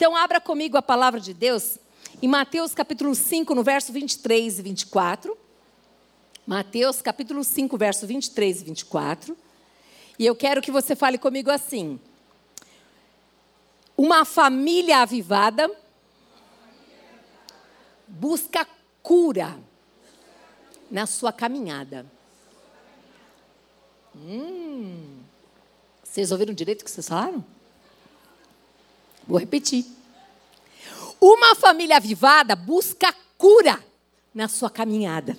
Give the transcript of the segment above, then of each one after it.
Então, abra comigo a palavra de Deus em Mateus capítulo 5, no verso 23 e 24. Mateus capítulo 5, verso 23 e 24. E eu quero que você fale comigo assim: Uma família avivada busca cura na sua caminhada. Hum. Vocês ouviram direito o que vocês falaram? Vou repetir. Uma família avivada busca cura na sua caminhada.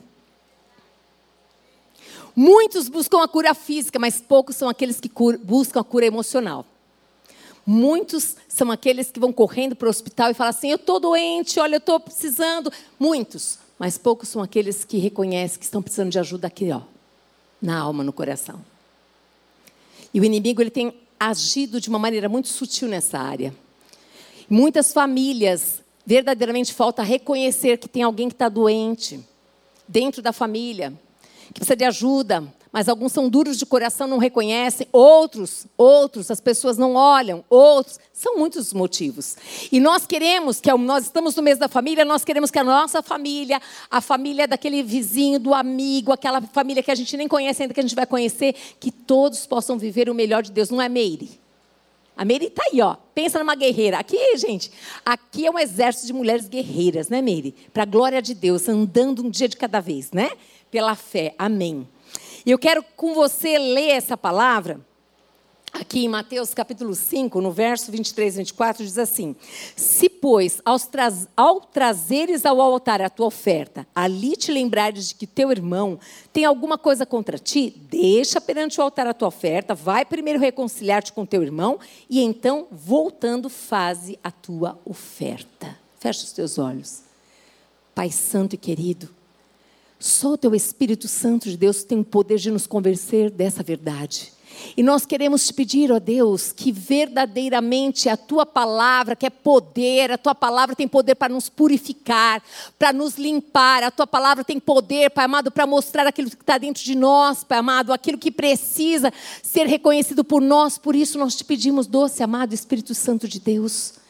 Muitos buscam a cura física, mas poucos são aqueles que buscam a cura emocional. Muitos são aqueles que vão correndo para o hospital e falam assim: Eu estou doente, olha, eu estou precisando. Muitos, mas poucos são aqueles que reconhecem que estão precisando de ajuda aqui, ó, na alma, no coração. E o inimigo ele tem agido de uma maneira muito sutil nessa área. Muitas famílias, verdadeiramente falta reconhecer que tem alguém que está doente dentro da família, que precisa de ajuda, mas alguns são duros de coração, não reconhecem, outros, outros, as pessoas não olham, outros, são muitos motivos. E nós queremos que nós estamos no mês da família, nós queremos que a nossa família, a família daquele vizinho, do amigo, aquela família que a gente nem conhece ainda que a gente vai conhecer, que todos possam viver o melhor de Deus, não é Meire? A Meire está aí, ó. Pensa numa guerreira. Aqui, gente, aqui é um exército de mulheres guerreiras, né, Meire? Para a glória de Deus, andando um dia de cada vez, né? Pela fé. Amém. E eu quero com você ler essa palavra aqui em Mateus capítulo 5, no verso 23 e 24, diz assim: Se, pois, ao trazeres ao altar a tua oferta, ali te lembrares de que teu irmão tem alguma coisa contra ti, deixa perante o altar a tua oferta, vai primeiro reconciliar-te com teu irmão, e então, voltando, faze a tua oferta. Fecha os teus olhos. Pai Santo e querido, só o teu Espírito Santo de Deus tem o poder de nos convencer dessa verdade. E nós queremos te pedir, ó Deus, que verdadeiramente a tua palavra, que é poder, a tua palavra tem poder para nos purificar, para nos limpar, a tua palavra tem poder, Pai amado, para mostrar aquilo que está dentro de nós, Pai amado, aquilo que precisa ser reconhecido por nós. Por isso nós te pedimos, doce, amado Espírito Santo de Deus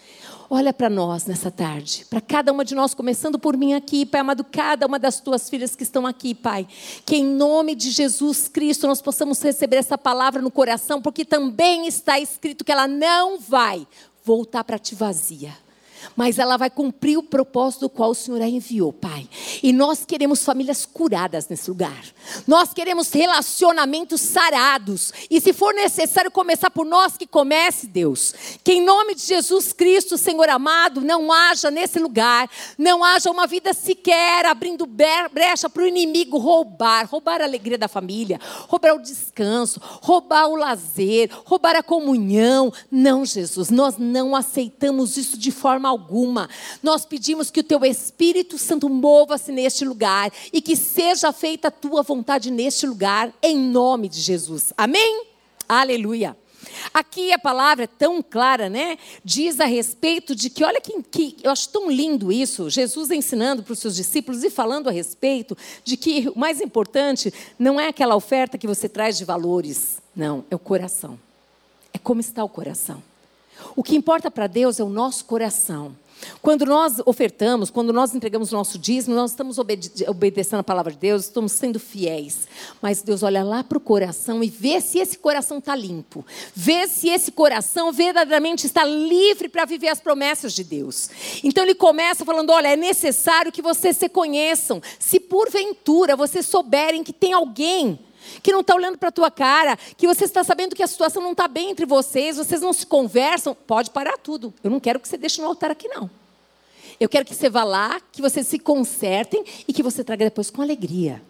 Olha para nós nessa tarde, para cada uma de nós, começando por mim aqui, Pai amado, cada uma das tuas filhas que estão aqui, Pai. Que em nome de Jesus Cristo nós possamos receber essa palavra no coração, porque também está escrito que ela não vai voltar para ti vazia mas ela vai cumprir o propósito do qual o Senhor a enviou, Pai. E nós queremos famílias curadas nesse lugar. Nós queremos relacionamentos sarados. E se for necessário começar por nós, que comece, Deus. Que em nome de Jesus Cristo, Senhor amado, não haja nesse lugar, não haja uma vida sequer abrindo brecha para o inimigo roubar roubar a alegria da família, roubar o descanso, roubar o lazer, roubar a comunhão. Não, Jesus, nós não aceitamos isso de forma alguma. Nós pedimos que o teu Espírito Santo mova-se neste lugar e que seja feita a tua vontade neste lugar, em nome de Jesus. Amém? Aleluia. Aqui a palavra é tão clara, né? Diz a respeito de que, olha que, que eu acho tão lindo isso, Jesus ensinando para os seus discípulos e falando a respeito de que o mais importante não é aquela oferta que você traz de valores, não, é o coração. É como está o coração. O que importa para Deus é o nosso coração. Quando nós ofertamos, quando nós entregamos o nosso dízimo, nós estamos obede obedecendo a palavra de Deus, estamos sendo fiéis. Mas Deus olha lá para o coração e vê se esse coração está limpo. Vê se esse coração verdadeiramente está livre para viver as promessas de Deus. Então ele começa falando: olha, é necessário que vocês se conheçam. Se porventura vocês souberem que tem alguém que não está olhando para a tua cara, que você está sabendo que a situação não está bem entre vocês, vocês não se conversam, pode parar tudo. Eu não quero que você deixe no altar aqui, não. Eu quero que você vá lá, que vocês se consertem e que você traga depois com alegria.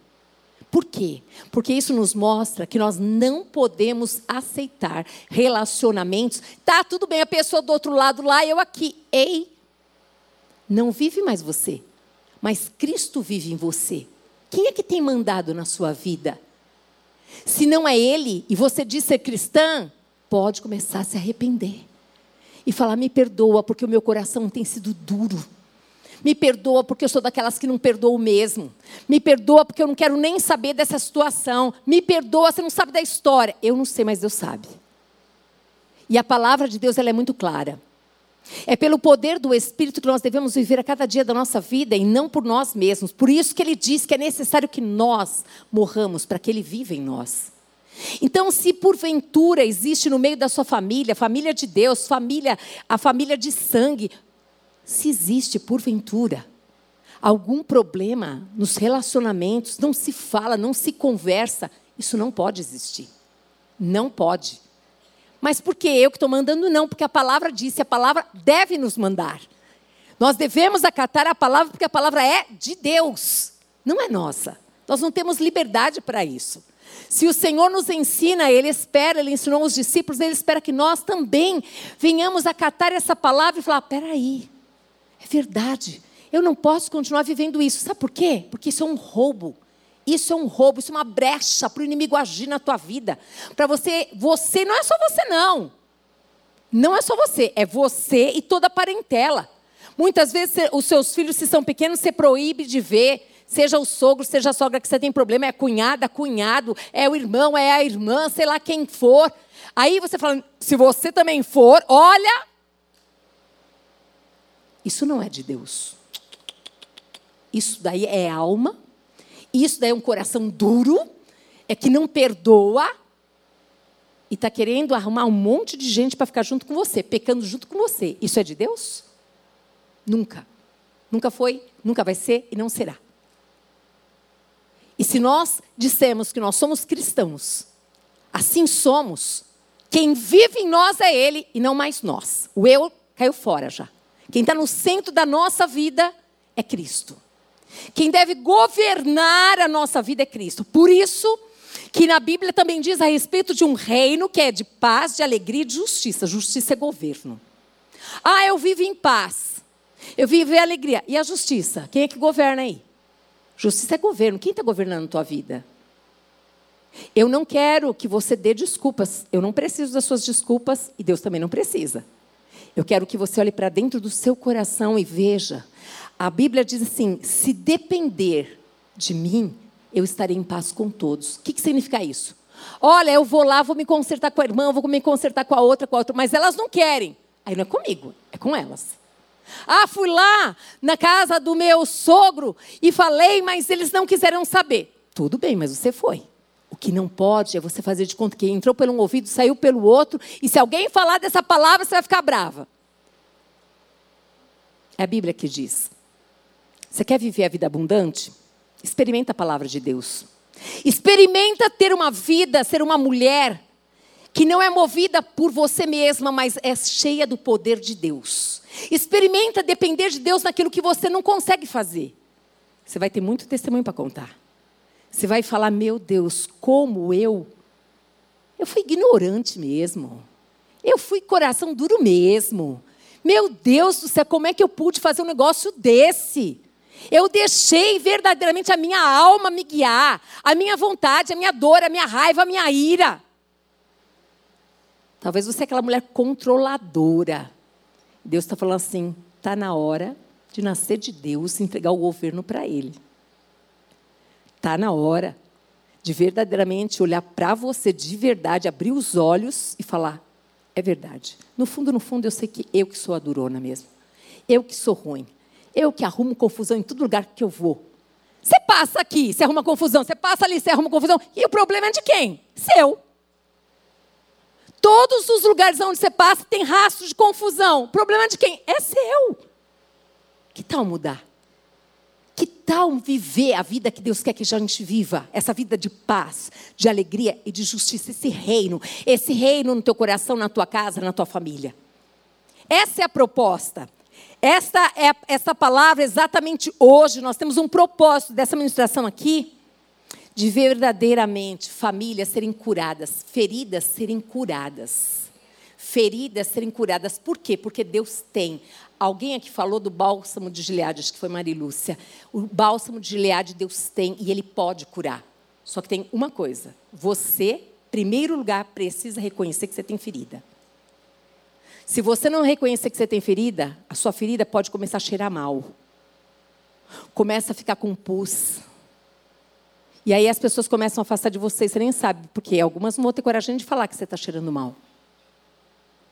Por quê? Porque isso nos mostra que nós não podemos aceitar relacionamentos. Tá, tudo bem, a pessoa do outro lado lá, eu aqui. Ei, não vive mais você, mas Cristo vive em você. Quem é que tem mandado na sua vida? Se não é Ele e você diz ser cristã, pode começar a se arrepender e falar: me perdoa porque o meu coração tem sido duro. Me perdoa porque eu sou daquelas que não perdoam mesmo. Me perdoa porque eu não quero nem saber dessa situação. Me perdoa, você não sabe da história. Eu não sei, mas Deus sabe. E a palavra de Deus ela é muito clara. É pelo poder do Espírito que nós devemos viver a cada dia da nossa vida e não por nós mesmos. Por isso que ele diz que é necessário que nós morramos para que ele viva em nós. Então, se porventura existe no meio da sua família, família de Deus, família, a família de sangue, se existe porventura algum problema nos relacionamentos, não se fala, não se conversa, isso não pode existir. Não pode. Mas por que eu que estou mandando? Não, porque a palavra disse, a palavra deve nos mandar. Nós devemos acatar a palavra porque a palavra é de Deus, não é nossa. Nós não temos liberdade para isso. Se o Senhor nos ensina, Ele espera, Ele ensinou os discípulos, Ele espera que nós também venhamos acatar essa palavra e falar: peraí, é verdade, eu não posso continuar vivendo isso. Sabe por quê? Porque isso é um roubo. Isso é um roubo, isso é uma brecha para o inimigo agir na tua vida. Para você, você não é só você não. Não é só você, é você e toda a parentela. Muitas vezes os seus filhos, se são pequenos, você proíbe de ver. Seja o sogro, seja a sogra que você tem problema, é a cunhada, cunhado, é o irmão, é a irmã, sei lá quem for. Aí você fala, se você também for, olha. Isso não é de Deus. Isso daí é alma isso daí é um coração duro, é que não perdoa e está querendo arrumar um monte de gente para ficar junto com você, pecando junto com você. Isso é de Deus? Nunca. Nunca foi, nunca vai ser e não será. E se nós dissemos que nós somos cristãos, assim somos, quem vive em nós é Ele e não mais nós. O eu caiu fora já. Quem está no centro da nossa vida é Cristo. Quem deve governar a nossa vida é Cristo. Por isso que na Bíblia também diz a respeito de um reino que é de paz, de alegria e de justiça. Justiça é governo. Ah, eu vivo em paz. Eu vivo em alegria. E a justiça? Quem é que governa aí? Justiça é governo. Quem está governando a tua vida? Eu não quero que você dê desculpas. Eu não preciso das suas desculpas e Deus também não precisa. Eu quero que você olhe para dentro do seu coração e veja a Bíblia diz assim: se depender de mim, eu estarei em paz com todos. O que, que significa isso? Olha, eu vou lá, vou me consertar com a irmã, vou me consertar com a outra, com a outra, mas elas não querem. Aí não é comigo, é com elas. Ah, fui lá na casa do meu sogro e falei, mas eles não quiseram saber. Tudo bem, mas você foi. O que não pode é você fazer de conta que entrou pelo um ouvido, saiu pelo outro, e se alguém falar dessa palavra, você vai ficar brava. É a Bíblia que diz. Você quer viver a vida abundante? Experimenta a palavra de Deus. Experimenta ter uma vida, ser uma mulher que não é movida por você mesma, mas é cheia do poder de Deus. Experimenta depender de Deus naquilo que você não consegue fazer. Você vai ter muito testemunho para contar. Você vai falar: "Meu Deus, como eu eu fui ignorante mesmo. Eu fui coração duro mesmo. Meu Deus do céu, como é que eu pude fazer um negócio desse? Eu deixei verdadeiramente a minha alma me guiar, a minha vontade, a minha dor, a minha raiva, a minha ira. Talvez você é aquela mulher controladora. Deus está falando assim: está na hora de nascer de Deus e entregar o governo para Ele. Está na hora de verdadeiramente olhar para você de verdade, abrir os olhos e falar: é verdade. No fundo, no fundo, eu sei que eu que sou a durona mesmo. Eu que sou ruim. Eu que arrumo confusão em todo lugar que eu vou. Você passa aqui, você arruma confusão. Você passa ali, você arruma confusão. E o problema é de quem? Seu. Todos os lugares onde você passa tem rastro de confusão. O problema é de quem? É seu. Que tal mudar? Que tal viver a vida que Deus quer que a gente viva? Essa vida de paz, de alegria e de justiça. Esse reino. Esse reino no teu coração, na tua casa, na tua família. Essa é a proposta. Esta é essa palavra exatamente hoje nós temos um propósito dessa ministração aqui de verdadeiramente famílias serem curadas, feridas serem curadas. Feridas serem curadas. Por quê? Porque Deus tem. Alguém aqui falou do bálsamo de Gileade, acho que foi Marilúcia. O bálsamo de Gileade Deus tem e ele pode curar. Só que tem uma coisa: você, primeiro lugar, precisa reconhecer que você tem ferida. Se você não reconhecer que você tem ferida, a sua ferida pode começar a cheirar mal. Começa a ficar com pus. E aí as pessoas começam a afastar de você, você nem sabe, porque algumas não vão ter coragem de falar que você está cheirando mal.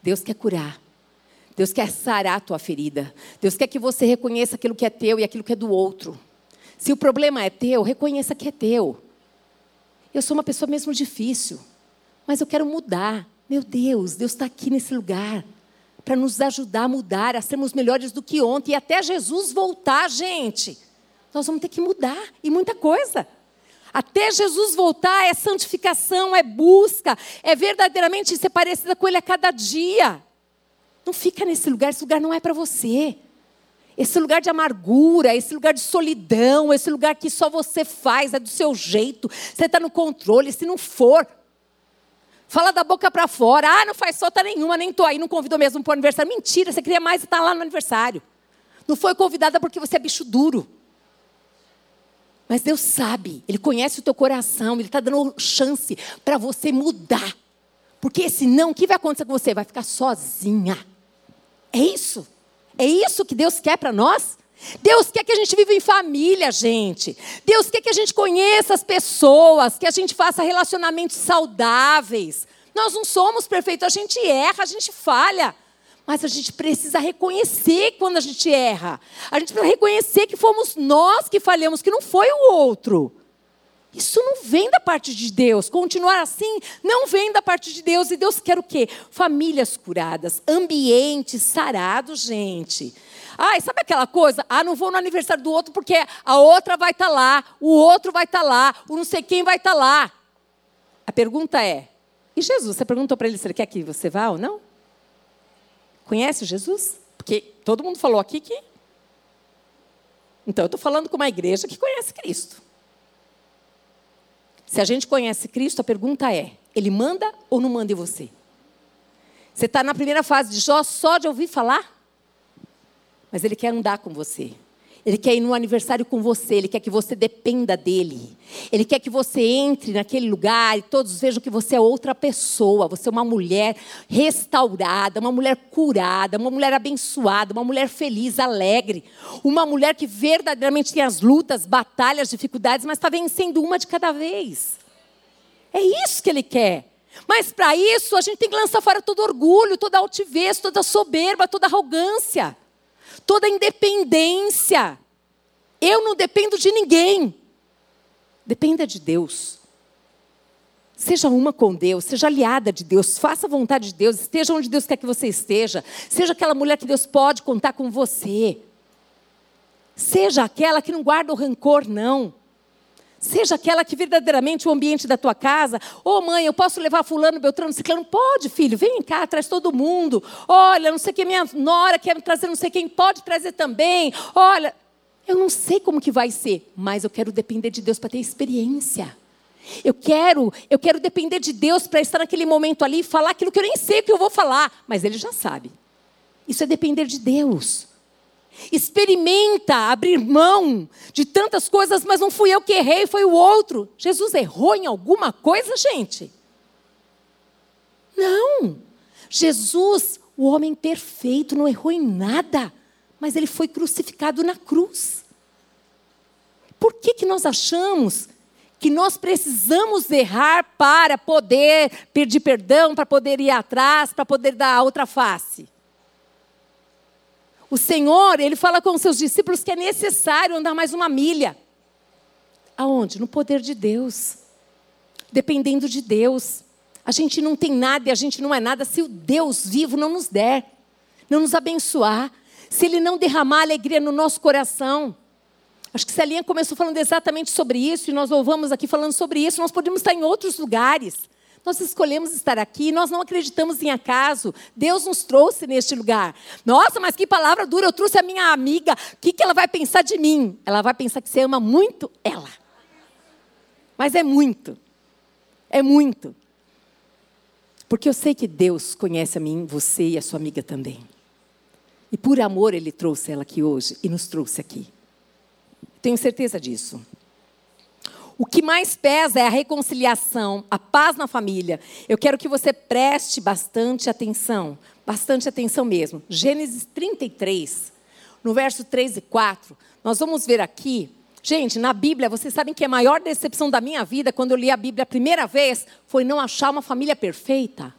Deus quer curar. Deus quer sarar a tua ferida. Deus quer que você reconheça aquilo que é teu e aquilo que é do outro. Se o problema é teu, reconheça que é teu. Eu sou uma pessoa mesmo difícil, mas eu quero mudar. Meu Deus, Deus está aqui nesse lugar para nos ajudar a mudar, a sermos melhores do que ontem e até Jesus voltar, gente. Nós vamos ter que mudar e muita coisa. Até Jesus voltar é santificação, é busca, é verdadeiramente ser parecida com Ele a cada dia. Não fica nesse lugar, esse lugar não é para você. Esse lugar de amargura, esse lugar de solidão, esse lugar que só você faz, é do seu jeito, você está no controle. Se não for, fala da boca para fora. Ah, não faz falta nenhuma, nem estou aí, não convidou mesmo para o aniversário. Mentira, você queria mais estar lá no aniversário. Não foi convidada porque você é bicho duro. Mas Deus sabe, Ele conhece o teu coração, Ele está dando chance para você mudar. Porque senão, o que vai acontecer com você? Vai ficar sozinha. É isso. É isso que Deus quer para nós? Deus quer que a gente viva em família, gente. Deus quer que a gente conheça as pessoas, que a gente faça relacionamentos saudáveis. Nós não somos perfeitos, a gente erra, a gente falha. Mas a gente precisa reconhecer quando a gente erra. A gente precisa reconhecer que fomos nós que falhamos, que não foi o outro. Isso não vem da parte de Deus. Continuar assim não vem da parte de Deus. E Deus quer o quê? Famílias curadas, ambientes sarados, gente. Ai, sabe aquela coisa? Ah, não vou no aniversário do outro porque a outra vai estar tá lá, o outro vai estar tá lá, o não sei quem vai estar tá lá. A pergunta é: e Jesus? Você perguntou para ele se ele quer que você vá ou não? Conhece Jesus? Porque todo mundo falou aqui que. Então, eu estou falando com uma igreja que conhece Cristo. Se a gente conhece Cristo, a pergunta é: Ele manda ou não manda em você? Você está na primeira fase de Jó só de ouvir falar? Mas Ele quer andar com você. Ele quer ir no aniversário com você, ele quer que você dependa dele. Ele quer que você entre naquele lugar e todos vejam que você é outra pessoa. Você é uma mulher restaurada, uma mulher curada, uma mulher abençoada, uma mulher feliz, alegre. Uma mulher que verdadeiramente tem as lutas, batalhas, dificuldades, mas está vencendo uma de cada vez. É isso que ele quer. Mas para isso a gente tem que lançar fora todo orgulho, toda altivez, toda soberba, toda arrogância toda independência. Eu não dependo de ninguém. Dependa de Deus. Seja uma com Deus, seja aliada de Deus, faça a vontade de Deus, esteja onde Deus quer que você esteja, seja aquela mulher que Deus pode contar com você. Seja aquela que não guarda o rancor, não. Seja aquela que verdadeiramente o ambiente da tua casa. Ô oh, mãe, eu posso levar fulano, beltrano, ciclano? Pode, filho, vem cá, traz todo mundo. Olha, não sei quem, minha nora quer trazer não sei quem, pode trazer também. Olha, eu não sei como que vai ser, mas eu quero depender de Deus para ter experiência. Eu quero, eu quero depender de Deus para estar naquele momento ali e falar aquilo que eu nem sei que eu vou falar, mas ele já sabe. Isso é depender de Deus. Experimenta abrir mão de tantas coisas, mas não fui eu que errei, foi o outro. Jesus errou em alguma coisa, gente? Não. Jesus, o homem perfeito, não errou em nada, mas ele foi crucificado na cruz. Por que, que nós achamos que nós precisamos errar para poder pedir perdão, para poder ir atrás, para poder dar a outra face? O Senhor, ele fala com os seus discípulos que é necessário andar mais uma milha. Aonde? No poder de Deus. Dependendo de Deus. A gente não tem nada e a gente não é nada se o Deus vivo não nos der, não nos abençoar, se Ele não derramar alegria no nosso coração. Acho que Celinha começou falando exatamente sobre isso e nós louvamos aqui falando sobre isso. Nós podemos estar em outros lugares. Nós escolhemos estar aqui, nós não acreditamos em acaso. Deus nos trouxe neste lugar. Nossa, mas que palavra dura! Eu trouxe a minha amiga. O que, que ela vai pensar de mim? Ela vai pensar que você ama muito ela. Mas é muito. É muito. Porque eu sei que Deus conhece a mim, você e a sua amiga também. E por amor Ele trouxe ela aqui hoje e nos trouxe aqui. Tenho certeza disso. O que mais pesa é a reconciliação, a paz na família. Eu quero que você preste bastante atenção, bastante atenção mesmo. Gênesis 33, no verso 3 e 4, nós vamos ver aqui. Gente, na Bíblia, vocês sabem que a maior decepção da minha vida, quando eu li a Bíblia a primeira vez, foi não achar uma família perfeita.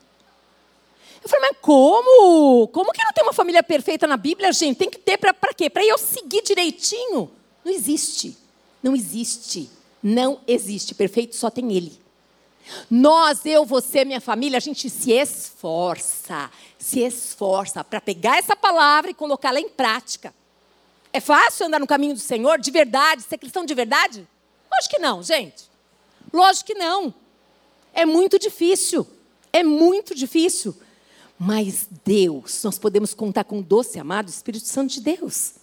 Eu falei, mas como? Como que não tem uma família perfeita na Bíblia, gente? Tem que ter para quê? Para eu seguir direitinho? Não existe. Não existe. Não existe. Perfeito só tem Ele. Nós, eu, você, minha família, a gente se esforça, se esforça para pegar essa palavra e colocá-la em prática. É fácil andar no caminho do Senhor de verdade, ser cristão de verdade? Lógico que não, gente. Lógico que não. É muito difícil. É muito difícil. Mas Deus, nós podemos contar com o doce amado Espírito Santo de Deus.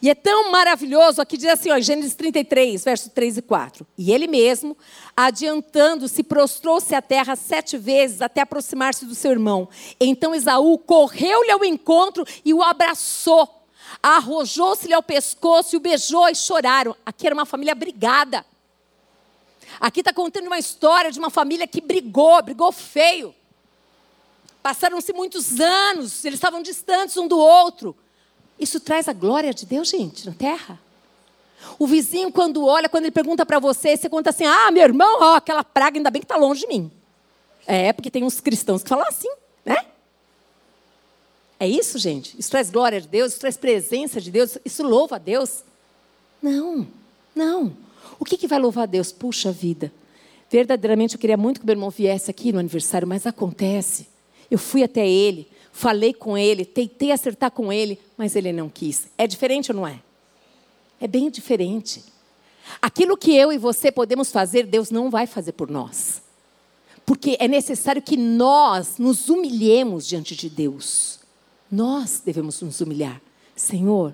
E é tão maravilhoso, aqui diz assim, ó, Gênesis 33, verso 3 e 4. E ele mesmo, adiantando-se, prostrou-se à terra sete vezes até aproximar-se do seu irmão. Então Esaú correu-lhe ao encontro e o abraçou. Arrojou-se-lhe ao pescoço e o beijou e choraram. Aqui era uma família brigada. Aqui está contando uma história de uma família que brigou, brigou feio. Passaram-se muitos anos, eles estavam distantes um do outro. Isso traz a glória de Deus, gente, na terra. O vizinho, quando olha, quando ele pergunta para você, você conta assim: ah, meu irmão, ó, aquela praga, ainda bem que está longe de mim. É, porque tem uns cristãos que falam assim, né? É isso, gente? Isso traz glória de Deus, isso traz presença de Deus, isso louva a Deus? Não, não. O que, que vai louvar a Deus? Puxa vida. Verdadeiramente eu queria muito que meu irmão viesse aqui no aniversário, mas acontece. Eu fui até ele, falei com ele, tentei acertar com ele, mas ele não quis. É diferente ou não é? É bem diferente. Aquilo que eu e você podemos fazer, Deus não vai fazer por nós. Porque é necessário que nós nos humilhemos diante de Deus. Nós devemos nos humilhar. Senhor,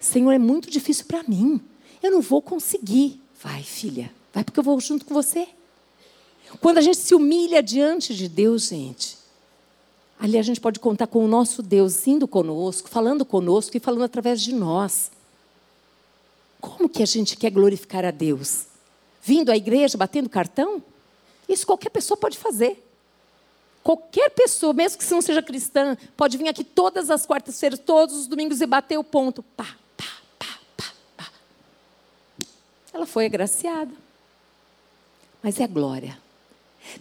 Senhor, é muito difícil para mim. Eu não vou conseguir. Vai, filha, vai porque eu vou junto com você. Quando a gente se humilha diante de Deus, gente, Ali a gente pode contar com o nosso Deus indo conosco, falando conosco e falando através de nós. Como que a gente quer glorificar a Deus? Vindo à igreja, batendo cartão? Isso qualquer pessoa pode fazer. Qualquer pessoa, mesmo que não seja cristã, pode vir aqui todas as quartas-feiras, todos os domingos e bater o ponto. Pá, pá, pá, pá, pá. Ela foi agraciada. Mas é a glória.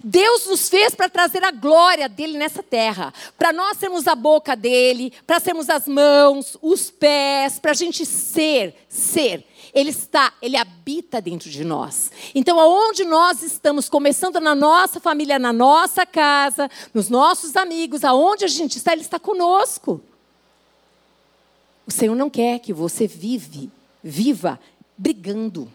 Deus nos fez para trazer a glória dele nessa terra, para nós sermos a boca dele, para sermos as mãos, os pés, para a gente ser, ser. Ele está, ele habita dentro de nós. Então, aonde nós estamos, começando na nossa família, na nossa casa, nos nossos amigos, aonde a gente está, ele está conosco. O Senhor não quer que você vive, viva brigando,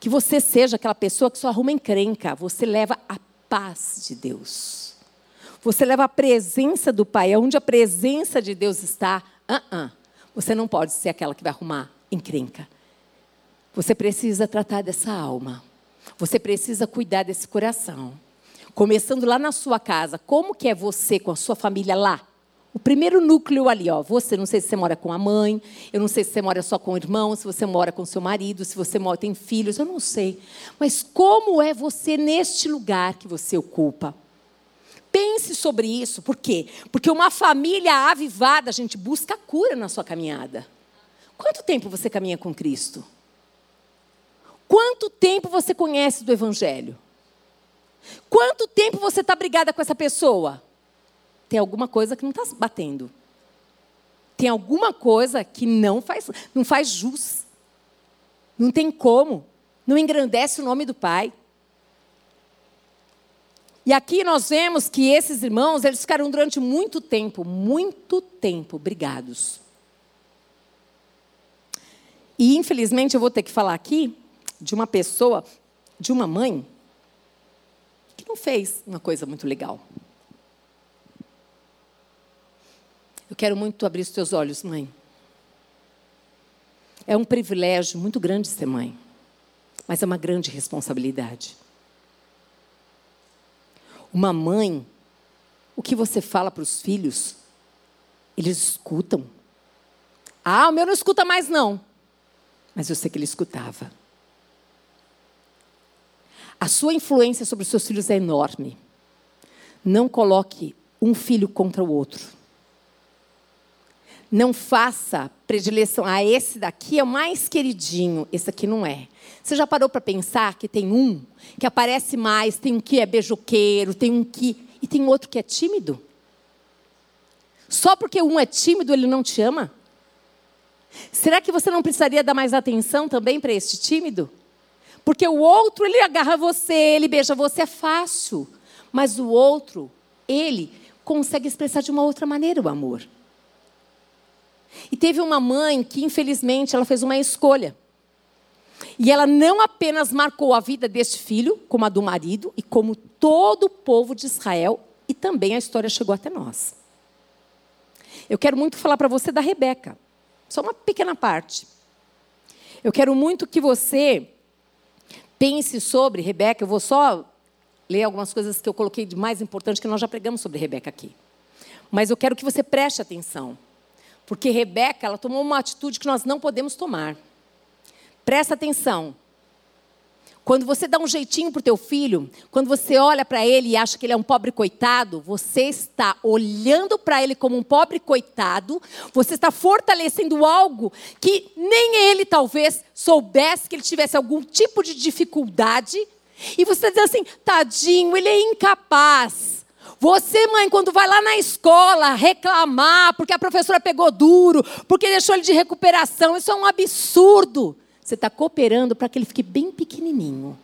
que você seja aquela pessoa que só arruma encrenca. Você leva a paz de Deus. Você leva a presença do Pai, onde a presença de Deus está. Uh -uh. Você não pode ser aquela que vai arrumar encrenca. Você precisa tratar dessa alma. Você precisa cuidar desse coração. Começando lá na sua casa, como que é você com a sua família lá? O primeiro núcleo ali, ó, você, não sei se você mora com a mãe, eu não sei se você mora só com o irmão, se você mora com seu marido, se você mora, tem filhos, eu não sei. Mas como é você neste lugar que você ocupa? Pense sobre isso, por quê? Porque uma família avivada, a gente busca cura na sua caminhada. Quanto tempo você caminha com Cristo? Quanto tempo você conhece do Evangelho? Quanto tempo você está brigada com essa pessoa? Tem alguma coisa que não está batendo. Tem alguma coisa que não faz, não faz jus. Não tem como. Não engrandece o nome do Pai. E aqui nós vemos que esses irmãos, eles ficaram durante muito tempo, muito tempo brigados. E infelizmente eu vou ter que falar aqui de uma pessoa, de uma mãe, que não fez uma coisa muito legal. Eu quero muito abrir os teus olhos, mãe. É um privilégio muito grande ser mãe, mas é uma grande responsabilidade. Uma mãe, o que você fala para os filhos, eles escutam. Ah, o meu não escuta mais, não. Mas eu sei que ele escutava. A sua influência sobre os seus filhos é enorme. Não coloque um filho contra o outro. Não faça predileção. Ah, esse daqui é o mais queridinho, esse aqui não é. Você já parou para pensar que tem um que aparece mais, tem um que é beijoqueiro, tem um que. e tem outro que é tímido? Só porque um é tímido, ele não te ama? Será que você não precisaria dar mais atenção também para este tímido? Porque o outro, ele agarra você, ele beija você, é fácil. Mas o outro, ele consegue expressar de uma outra maneira o amor. E teve uma mãe que, infelizmente, ela fez uma escolha. E ela não apenas marcou a vida deste filho, como a do marido, e como todo o povo de Israel, e também a história chegou até nós. Eu quero muito falar para você da Rebeca. Só uma pequena parte. Eu quero muito que você pense sobre Rebeca. Eu vou só ler algumas coisas que eu coloquei de mais importante, que nós já pregamos sobre Rebeca aqui. Mas eu quero que você preste atenção. Porque Rebeca, ela tomou uma atitude que nós não podemos tomar. Presta atenção. Quando você dá um jeitinho para o teu filho, quando você olha para ele e acha que ele é um pobre coitado, você está olhando para ele como um pobre coitado, você está fortalecendo algo que nem ele talvez soubesse que ele tivesse algum tipo de dificuldade, e você dizendo assim, tadinho, ele é incapaz. Você, mãe, quando vai lá na escola reclamar porque a professora pegou duro, porque deixou ele de recuperação, isso é um absurdo. Você está cooperando para que ele fique bem pequenininho.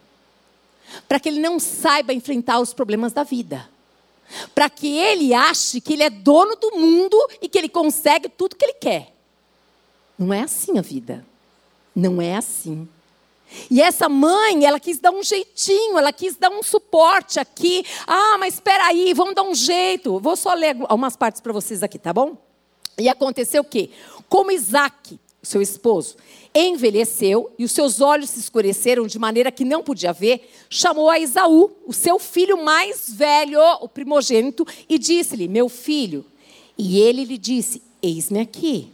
Para que ele não saiba enfrentar os problemas da vida. Para que ele ache que ele é dono do mundo e que ele consegue tudo que ele quer. Não é assim a vida. Não é assim. E essa mãe, ela quis dar um jeitinho, ela quis dar um suporte aqui. Ah, mas espera aí, vamos dar um jeito. Vou só ler algumas partes para vocês aqui, tá bom? E aconteceu o quê? Como Isaac seu esposo, envelheceu e os seus olhos se escureceram de maneira que não podia ver, chamou a Esaú, o seu filho mais velho, o primogênito, e disse-lhe: Meu filho. E ele lhe disse: Eis-me aqui.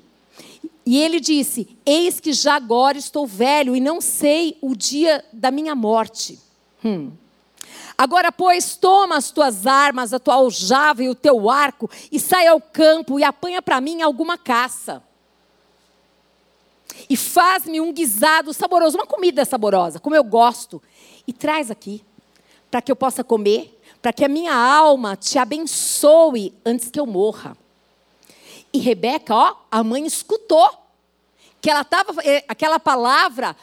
E ele disse: Eis que já agora estou velho e não sei o dia da minha morte. Hum. Agora, pois, toma as tuas armas, a tua aljava e o teu arco, e sai ao campo e apanha para mim alguma caça e faz-me um guisado saboroso, uma comida saborosa, como eu gosto, e traz aqui, para que eu possa comer, para que a minha alma te abençoe antes que eu morra. E Rebeca, ó, a mãe escutou que ela estava, eh, aquela palavra,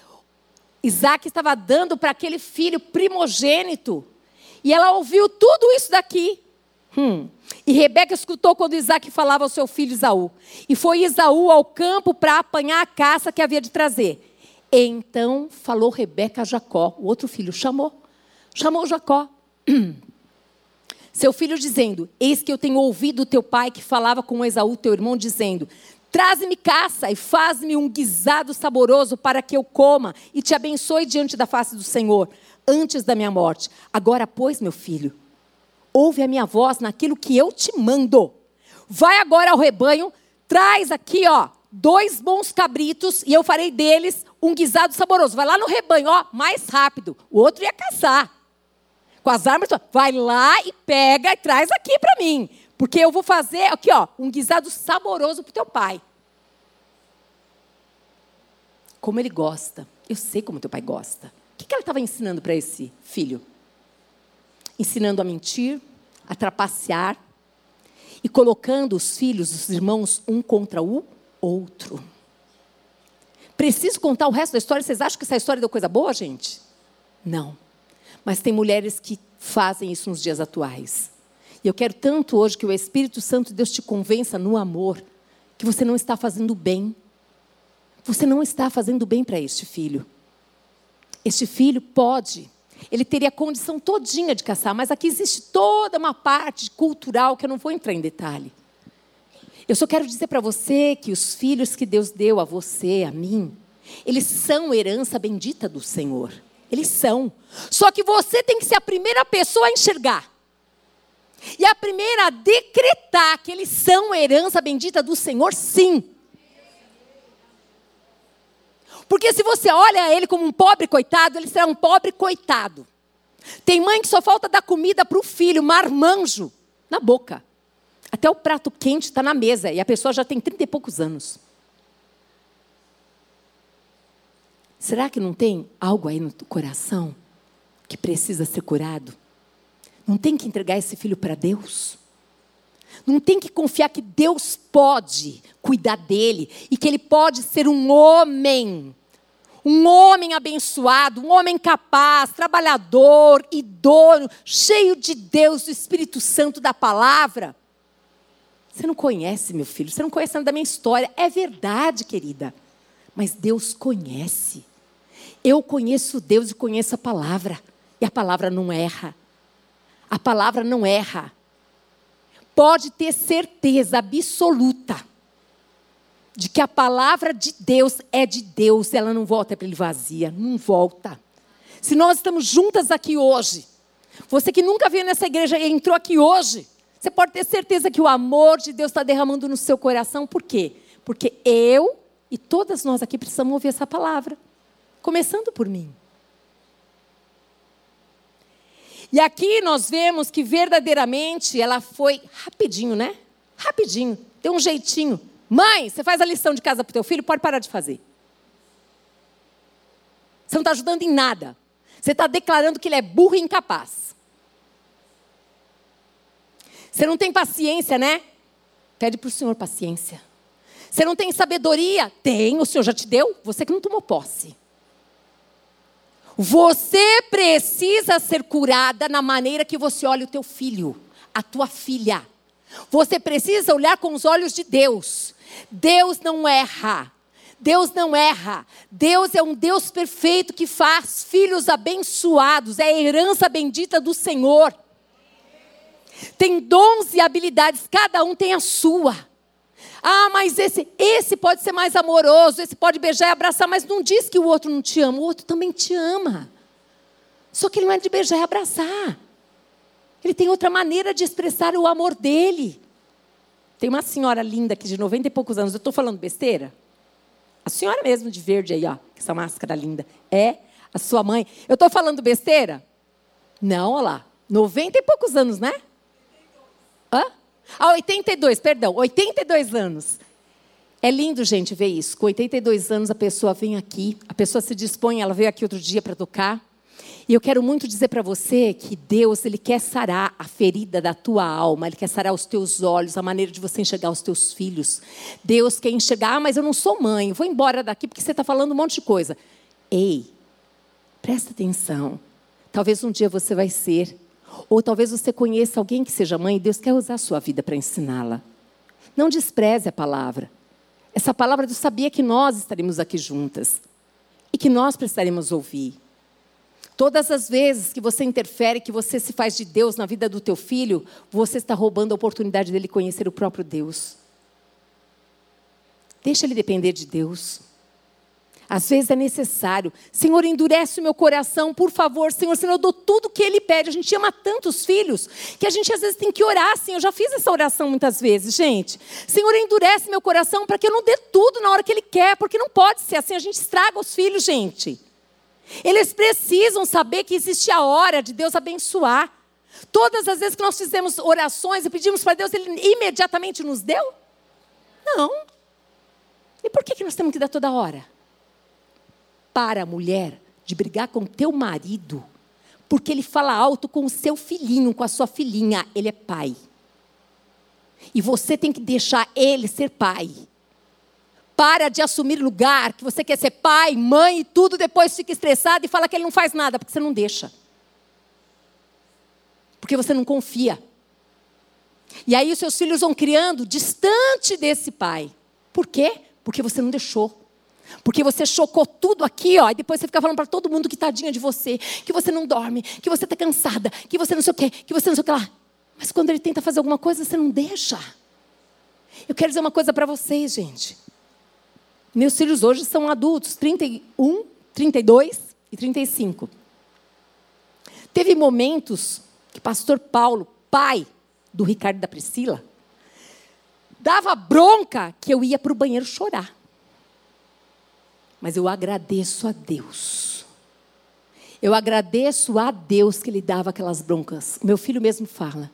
Isaac estava dando para aquele filho primogênito. E ela ouviu tudo isso daqui. Hum. E Rebeca escutou quando Isaac falava ao seu filho Isaú. E foi Isaú ao campo para apanhar a caça que havia de trazer. Então falou Rebeca a Jacó, o outro filho, chamou. Chamou Jacó. Seu filho dizendo: Eis que eu tenho ouvido teu pai que falava com Esaú, teu irmão, dizendo: Traze-me caça e faz-me um guisado saboroso para que eu coma e te abençoe diante da face do Senhor, antes da minha morte. Agora, pois, meu filho, ouve a minha voz naquilo que eu te mando. Vai agora ao rebanho, traz aqui, ó, dois bons cabritos e eu farei deles um guisado saboroso. Vai lá no rebanho, ó, mais rápido. O outro ia caçar. Com as armas, vai lá e pega e traz aqui para mim. Porque eu vou fazer aqui, ó, um guisado saboroso para teu pai. Como ele gosta. Eu sei como teu pai gosta. O que, que ela estava ensinando para esse filho? ensinando a mentir, a trapacear e colocando os filhos, os irmãos, um contra o outro. Preciso contar o resto da história? Vocês acham que essa história deu coisa boa, gente? Não. Mas tem mulheres que fazem isso nos dias atuais. E eu quero tanto hoje que o Espírito Santo Deus te convença no amor que você não está fazendo bem. Você não está fazendo bem para este filho. Este filho pode ele teria condição todinha de caçar, mas aqui existe toda uma parte cultural que eu não vou entrar em detalhe. Eu só quero dizer para você que os filhos que Deus deu a você, a mim, eles são herança bendita do Senhor. Eles são. Só que você tem que ser a primeira pessoa a enxergar. E a primeira a decretar que eles são herança bendita do Senhor, sim. Porque se você olha ele como um pobre coitado, ele será um pobre coitado. Tem mãe que só falta dar comida para o filho, marmanjo, na boca. Até o prato quente está na mesa e a pessoa já tem trinta e poucos anos. Será que não tem algo aí no coração que precisa ser curado? Não tem que entregar esse filho para Deus? Não tem que confiar que Deus pode cuidar dele e que ele pode ser um homem. Um homem abençoado, um homem capaz, trabalhador, idôneo, cheio de Deus, do Espírito Santo, da palavra. Você não conhece, meu filho, você não conhece nada da minha história. É verdade, querida. Mas Deus conhece. Eu conheço Deus e conheço a palavra. E a palavra não erra. A palavra não erra. Pode ter certeza absoluta de que a palavra de Deus é de Deus, ela não volta para ele vazia, não volta. Se nós estamos juntas aqui hoje, você que nunca veio nessa igreja e entrou aqui hoje, você pode ter certeza que o amor de Deus está derramando no seu coração, por quê? Porque eu e todas nós aqui precisamos ouvir essa palavra, começando por mim. E aqui nós vemos que verdadeiramente ela foi rapidinho, né? Rapidinho, deu um jeitinho. Mãe, você faz a lição de casa para teu filho, pode parar de fazer. Você não está ajudando em nada. Você está declarando que ele é burro e incapaz. Você não tem paciência, né? Pede para o Senhor paciência. Você não tem sabedoria? Tem, o Senhor já te deu. Você que não tomou posse. Você precisa ser curada na maneira que você olha o teu filho, a tua filha. Você precisa olhar com os olhos de Deus. Deus não erra. Deus não erra. Deus é um Deus perfeito que faz filhos abençoados. É a herança bendita do Senhor. Tem dons e habilidades, cada um tem a sua. Ah, mas esse, esse pode ser mais amoroso, esse pode beijar e abraçar, mas não diz que o outro não te ama, o outro também te ama. Só que ele não é de beijar e abraçar. Ele tem outra maneira de expressar o amor dele. Tem uma senhora linda aqui de 90 e poucos anos, eu estou falando besteira? A senhora mesmo de verde aí, ó, com essa máscara linda. É a sua mãe. Eu estou falando besteira? Não, olha lá. 90 e poucos anos, né? Hã? Ah, 82, perdão, 82 anos. É lindo, gente, ver isso. Com 82 anos, a pessoa vem aqui, a pessoa se dispõe, ela veio aqui outro dia para tocar. E eu quero muito dizer para você que Deus, Ele quer sarar a ferida da tua alma, Ele quer sarar os teus olhos, a maneira de você enxergar os teus filhos. Deus quer enxergar, ah, mas eu não sou mãe, vou embora daqui porque você está falando um monte de coisa. Ei, presta atenção. Talvez um dia você vai ser. Ou talvez você conheça alguém que seja mãe e Deus quer usar a sua vida para ensiná-la. Não despreze a palavra. Essa palavra Deus sabia que nós estaríamos aqui juntas e que nós precisaremos ouvir. Todas as vezes que você interfere, que você se faz de Deus na vida do teu filho, você está roubando a oportunidade dele conhecer o próprio Deus. Deixa ele depender de Deus. Às vezes é necessário. Senhor, endurece o meu coração, por favor, Senhor, Senhor, eu dou tudo que Ele pede. A gente ama tantos filhos que a gente às vezes tem que orar assim. Eu já fiz essa oração muitas vezes, gente. Senhor, endurece meu coração para que eu não dê tudo na hora que Ele quer, porque não pode ser assim. A gente estraga os filhos, gente. Eles precisam saber que existe a hora de Deus abençoar. Todas as vezes que nós fizemos orações e pedimos para Deus, Ele imediatamente nos deu? Não. E por que nós temos que dar toda hora? Para mulher de brigar com teu marido, porque ele fala alto com o seu filhinho, com a sua filhinha, ele é pai. E você tem que deixar ele ser pai. Para de assumir lugar que você quer ser pai, mãe e tudo, depois fica estressado e fala que ele não faz nada, porque você não deixa. Porque você não confia. E aí os seus filhos vão criando distante desse pai. Por quê? Porque você não deixou. Porque você chocou tudo aqui, ó, e depois você fica falando para todo mundo que tadinha de você, que você não dorme, que você está cansada, que você não sei o quê, que você não sei o que lá. Mas quando ele tenta fazer alguma coisa, você não deixa. Eu quero dizer uma coisa para vocês, gente. Meus filhos hoje são adultos, 31, 32 e 35. Teve momentos que pastor Paulo, pai do Ricardo e da Priscila, dava bronca que eu ia para o banheiro chorar. Mas eu agradeço a Deus. Eu agradeço a Deus que ele dava aquelas broncas. Meu filho mesmo fala.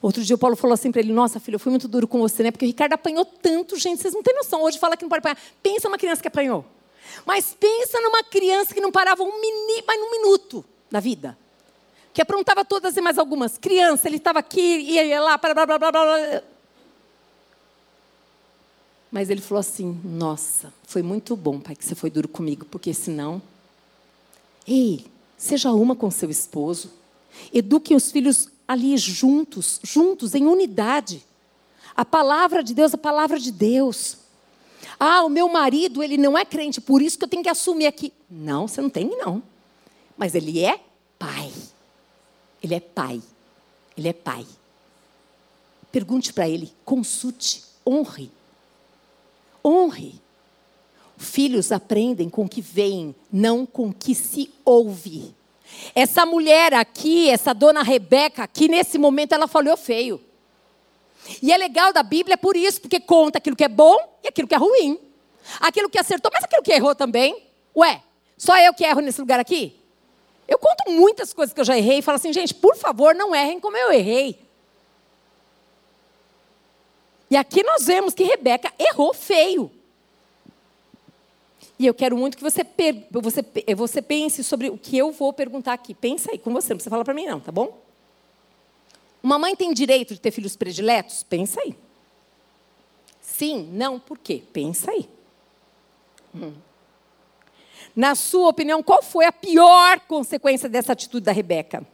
Outro dia o Paulo falou assim para ele: Nossa, filho, eu fui muito duro com você, né? Porque o Ricardo apanhou tanto, gente, vocês não têm noção. Hoje fala que não pode apanhar. Pensa numa criança que apanhou. Mas pensa numa criança que não parava um, mini, um minuto da vida. que aprontava todas e mais algumas. Criança, ele estava aqui, ia lá, blá, blá, blá, blá, blá. Mas ele falou assim: Nossa, foi muito bom, pai, que você foi duro comigo, porque senão. Ei, seja uma com seu esposo. Eduquem os filhos ali juntos, juntos, em unidade. A palavra de Deus, a palavra de Deus. Ah, o meu marido, ele não é crente, por isso que eu tenho que assumir aqui. Não, você não tem, não. Mas ele é pai. Ele é pai. Ele é pai. Pergunte para ele, consulte, honre. Honre. Filhos aprendem com o que veem, não com o que se ouve. Essa mulher aqui, essa dona Rebeca, aqui nesse momento ela falou feio. E é legal da Bíblia por isso, porque conta aquilo que é bom e aquilo que é ruim. Aquilo que acertou, mas aquilo que errou também. Ué, só eu que erro nesse lugar aqui? Eu conto muitas coisas que eu já errei e falo assim, gente, por favor, não errem como eu errei. E aqui nós vemos que Rebeca errou feio. E eu quero muito que você, você, você pense sobre o que eu vou perguntar aqui. Pensa aí com você, não precisa falar para mim não, tá bom? Uma mãe tem direito de ter filhos prediletos? Pensa aí. Sim, não, por quê? Pensa aí. Hum. Na sua opinião, qual foi a pior consequência dessa atitude da Rebeca?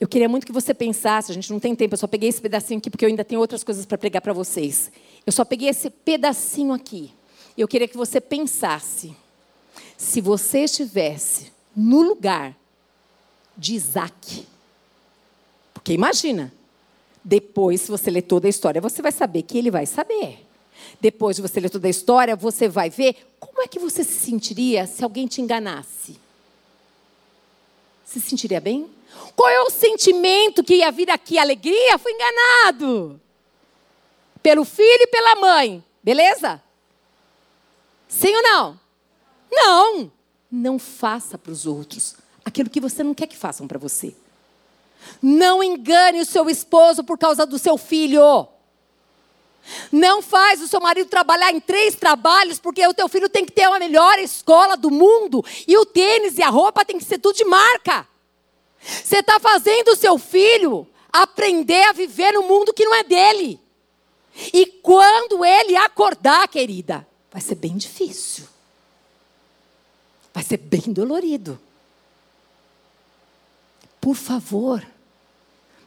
Eu queria muito que você pensasse, a gente não tem tempo, eu só peguei esse pedacinho aqui porque eu ainda tenho outras coisas para pregar para vocês. Eu só peguei esse pedacinho aqui. Eu queria que você pensasse, se você estivesse no lugar de Isaac. Porque imagina, depois, se você ler toda a história, você vai saber que ele vai saber. Depois de você ler toda a história, você vai ver como é que você se sentiria se alguém te enganasse. Se sentiria bem? Qual é o sentimento que ia vir aqui? Alegria? Fui enganado. Pelo filho e pela mãe. Beleza? Sim ou não? Não. Não faça para os outros aquilo que você não quer que façam para você. Não engane o seu esposo por causa do seu filho. Não faz o seu marido trabalhar em três trabalhos, porque o teu filho tem que ter a melhor escola do mundo. E o tênis e a roupa tem que ser tudo de marca. Você está fazendo o seu filho aprender a viver no mundo que não é dele. E quando ele acordar, querida, vai ser bem difícil. Vai ser bem dolorido. Por favor,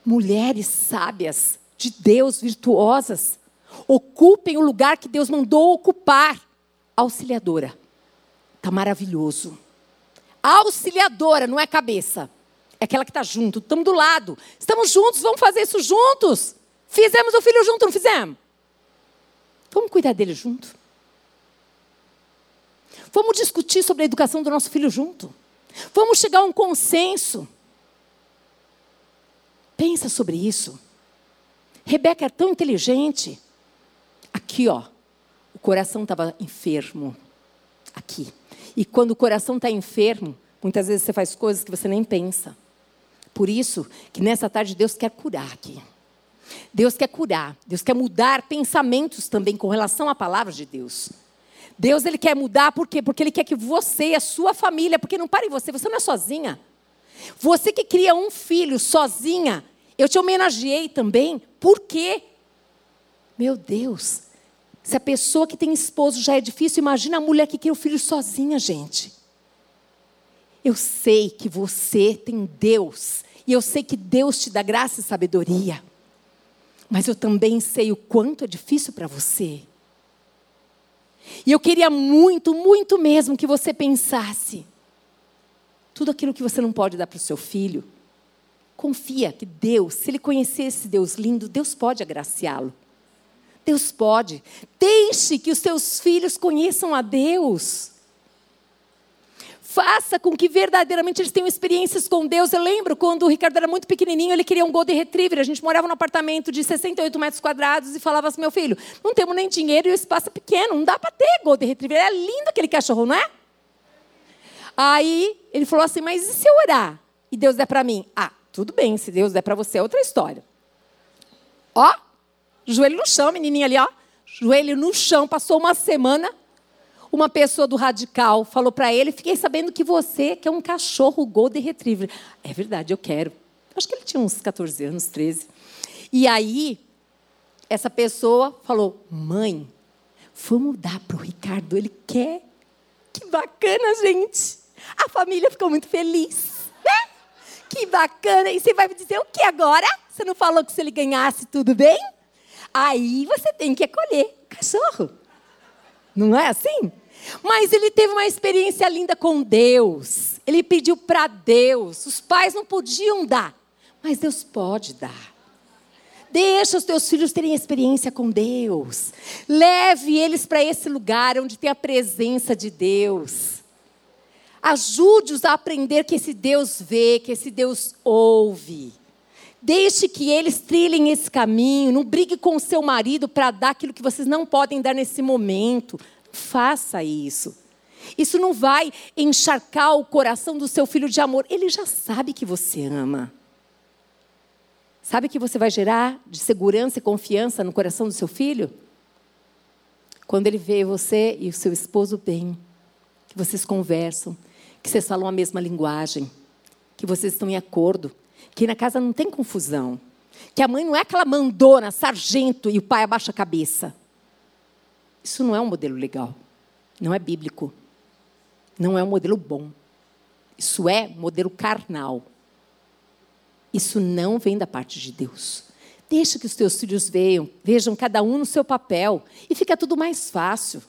mulheres sábias, de Deus, virtuosas, ocupem o lugar que Deus mandou ocupar. Auxiliadora. Está maravilhoso. Auxiliadora, não é cabeça. É aquela que está junto. Estamos do lado. Estamos juntos, vamos fazer isso juntos. Fizemos o filho junto, não fizemos? Vamos cuidar dele junto. Vamos discutir sobre a educação do nosso filho junto. Vamos chegar a um consenso. Pensa sobre isso. Rebeca é tão inteligente. Aqui, ó, o coração estava enfermo. Aqui. E quando o coração está enfermo, muitas vezes você faz coisas que você nem pensa. Por isso que nessa tarde Deus quer curar aqui. Deus quer curar. Deus quer mudar pensamentos também com relação à palavra de Deus. Deus ele quer mudar por quê? Porque ele quer que você e a sua família, porque não pare você, você não é sozinha. Você que cria um filho sozinha, eu te homenageei também. Por quê? Meu Deus, se a pessoa que tem esposo já é difícil, imagina a mulher que cria o filho sozinha, gente. Eu sei que você tem Deus, e eu sei que Deus te dá graça e sabedoria. Mas eu também sei o quanto é difícil para você. E eu queria muito, muito mesmo que você pensasse: tudo aquilo que você não pode dar para o seu filho, confia que Deus, se ele conhecer esse Deus lindo, Deus pode agraciá-lo. Deus pode. Deixe que os seus filhos conheçam a Deus. Faça com que verdadeiramente eles tenham experiências com Deus. Eu lembro quando o Ricardo era muito pequenininho, ele queria um Golden Retriever. A gente morava num apartamento de 68 metros quadrados e falava assim: meu filho, não temos nem dinheiro e o espaço é pequeno, não dá para ter Golden Retriever. É lindo aquele cachorro, não é? Aí ele falou assim: mas e se eu orar e Deus der para mim? Ah, tudo bem, se Deus der para você é outra história. Ó, Joelho no chão, menininha ali, ó. Joelho no chão, passou uma semana. uma pessoa do radical falou para ele: Fiquei sabendo que você quer um cachorro Golden Retriever. É verdade, eu quero. Acho que ele tinha uns 14 anos, 13. E aí, essa pessoa falou: Mãe, vamos dar para o Ricardo, ele quer. Que bacana, gente. A família ficou muito feliz. Né? Que bacana. E você vai me dizer o que agora? Você não falou que se ele ganhasse tudo bem? Aí você tem que acolher o cachorro. Não é assim? Mas ele teve uma experiência linda com Deus. Ele pediu para Deus. Os pais não podiam dar, mas Deus pode dar. Deixa os teus filhos terem experiência com Deus. Leve eles para esse lugar onde tem a presença de Deus. Ajude-os a aprender que esse Deus vê, que esse Deus ouve. Deixe que eles trilhem esse caminho. Não brigue com o seu marido para dar aquilo que vocês não podem dar nesse momento. Faça isso. Isso não vai encharcar o coração do seu filho de amor. Ele já sabe que você ama. Sabe que você vai gerar de segurança e confiança no coração do seu filho? Quando ele vê você e o seu esposo bem, que vocês conversam, que vocês falam a mesma linguagem, que vocês estão em acordo, que na casa não tem confusão, que a mãe não é aquela mandona, sargento e o pai abaixa a cabeça. Isso não é um modelo legal. Não é bíblico. Não é um modelo bom. Isso é modelo carnal. Isso não vem da parte de Deus. Deixa que os teus filhos vejam, vejam cada um no seu papel e fica tudo mais fácil.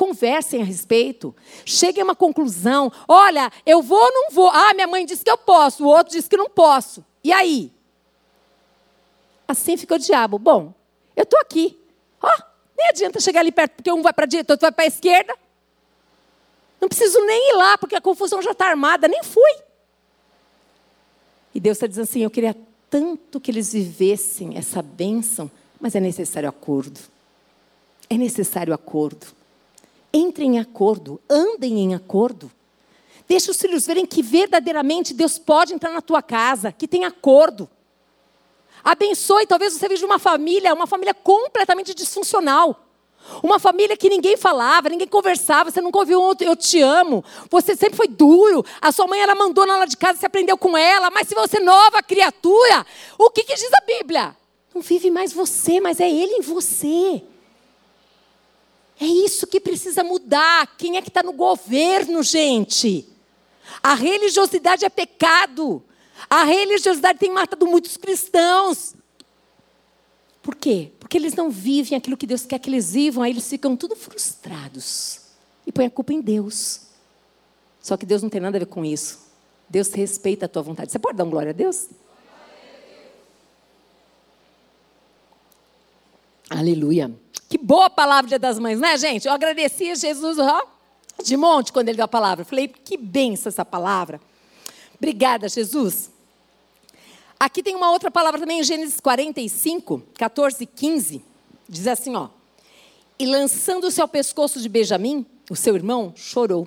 Conversem a respeito. Cheguem a uma conclusão. Olha, eu vou ou não vou? Ah, minha mãe disse que eu posso, o outro disse que não posso. E aí? Assim fica o diabo. Bom, eu estou aqui. Ó, oh, nem adianta chegar ali perto, porque um vai para a direita, outro vai para a esquerda. Não preciso nem ir lá, porque a confusão já está armada, nem fui. E Deus está dizendo assim: eu queria tanto que eles vivessem essa bênção, mas é necessário acordo. É necessário acordo. Entrem em acordo, andem em acordo. Deixe os filhos verem que verdadeiramente Deus pode entrar na tua casa, que tem acordo. Abençoe, talvez você veja uma família, uma família completamente disfuncional. Uma família que ninguém falava, ninguém conversava, você nunca ouviu um eu te amo. Você sempre foi duro. A sua mãe era mandona lá de casa, você aprendeu com ela. Mas se você é nova criatura, o que, que diz a Bíblia? Não vive mais você, mas é Ele em você. É isso que precisa mudar. Quem é que está no governo, gente? A religiosidade é pecado. A religiosidade tem matado muitos cristãos. Por quê? Porque eles não vivem aquilo que Deus quer que eles vivam, aí eles ficam tudo frustrados. E põem a culpa em Deus. Só que Deus não tem nada a ver com isso. Deus respeita a tua vontade. Você pode dar um glória a Deus? Aleluia. Que boa palavra das Mães, né, gente? Eu agradeci Jesus ó, de monte quando ele deu a palavra. falei, que benção essa palavra. Obrigada, Jesus. Aqui tem uma outra palavra também em Gênesis 45, 14 e 15. Diz assim, ó. E lançando-se ao pescoço de Benjamim, o seu irmão, chorou.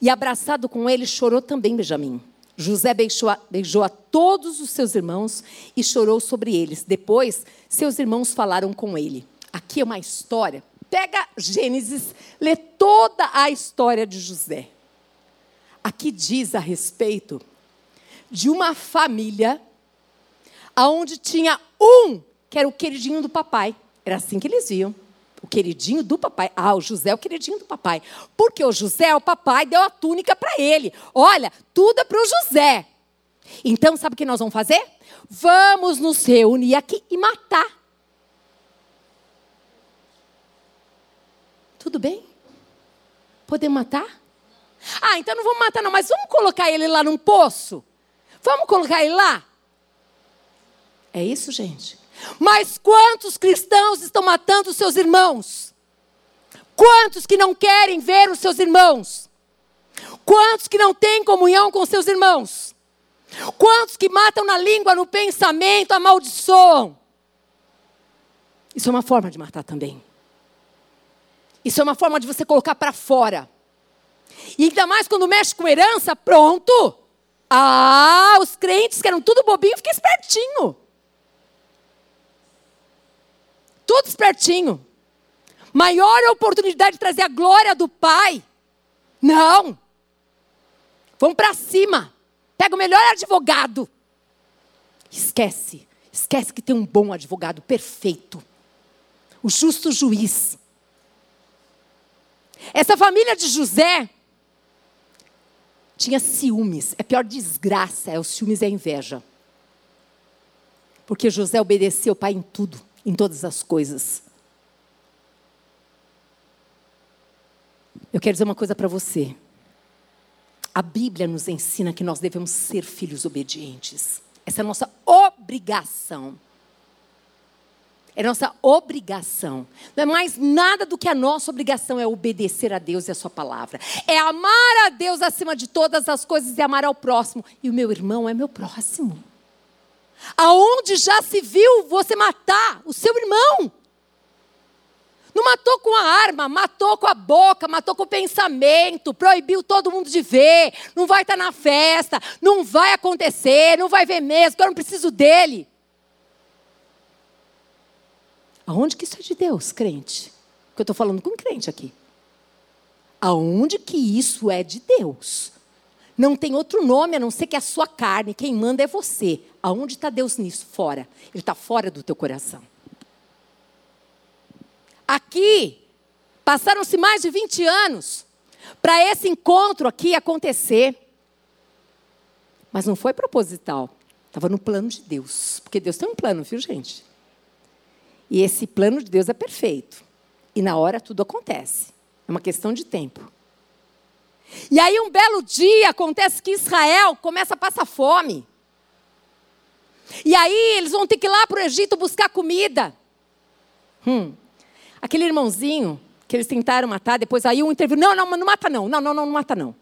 E abraçado com ele, chorou também Benjamim. José beijou a, beijou a todos os seus irmãos e chorou sobre eles. Depois, seus irmãos falaram com ele. Aqui é uma história. Pega Gênesis, lê toda a história de José. Aqui diz a respeito de uma família aonde tinha um que era o queridinho do papai. Era assim que eles viam. Queridinho do papai. Ah, o José é o queridinho do papai. Porque o José, o papai, deu a túnica para ele. Olha, tudo é para o José. Então, sabe o que nós vamos fazer? Vamos nos reunir aqui e matar. Tudo bem? Podemos matar? Ah, então não vamos matar, não, mas vamos colocar ele lá num poço? Vamos colocar ele lá? É isso, gente? Mas quantos cristãos estão matando os seus irmãos? Quantos que não querem ver os seus irmãos? Quantos que não têm comunhão com seus irmãos? Quantos que matam na língua, no pensamento, amaldiçoam? Isso é uma forma de matar também. Isso é uma forma de você colocar para fora. E ainda mais quando mexe com herança, pronto. Ah, os crentes que eram tudo bobinho, fica espertinho. Tudo espertinho. Maior a oportunidade de trazer a glória do Pai. Não. Vamos para cima. Pega o melhor advogado. Esquece. Esquece que tem um bom advogado perfeito. O justo juiz. Essa família de José tinha ciúmes. É pior desgraça, é os ciúmes e a inveja. Porque José obedeceu o pai em tudo, em todas as coisas. Eu quero dizer uma coisa para você. A Bíblia nos ensina que nós devemos ser filhos obedientes. Essa é a nossa obrigação. É nossa obrigação. Não é mais nada do que a nossa obrigação, é obedecer a Deus e a Sua palavra. É amar a Deus acima de todas as coisas e amar ao próximo. E o meu irmão é meu próximo. Aonde já se viu você matar o seu irmão? Não matou com a arma, matou com a boca, matou com o pensamento, proibiu todo mundo de ver, não vai estar na festa, não vai acontecer, não vai ver mesmo, eu não preciso dele. Aonde que isso é de Deus, crente? Porque eu estou falando com crente aqui. Aonde que isso é de Deus? Não tem outro nome a não ser que a sua carne, quem manda é você. Aonde está Deus nisso? Fora. Ele está fora do teu coração. Aqui, passaram-se mais de 20 anos para esse encontro aqui acontecer. Mas não foi proposital. Estava no plano de Deus. Porque Deus tem um plano, viu, gente? E esse plano de Deus é perfeito. E na hora tudo acontece. É uma questão de tempo. E aí, um belo dia, acontece que Israel começa a passar fome. E aí, eles vão ter que ir lá para o Egito buscar comida. Hum. Aquele irmãozinho que eles tentaram matar, depois aí um interviu, não, não, não mata não, não, não, não, não mata não.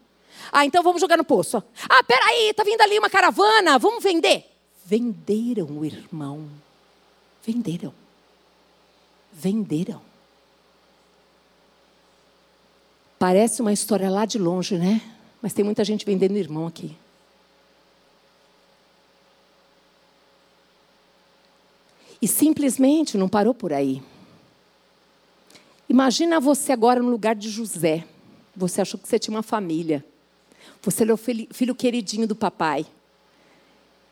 Ah, então vamos jogar no poço. Ah, peraí, tá vindo ali uma caravana, vamos vender. Venderam o irmão. Venderam. Venderam. Parece uma história lá de longe, né? Mas tem muita gente vendendo irmão aqui. E simplesmente não parou por aí. Imagina você agora no lugar de José. Você achou que você tinha uma família. Você era o filho queridinho do papai.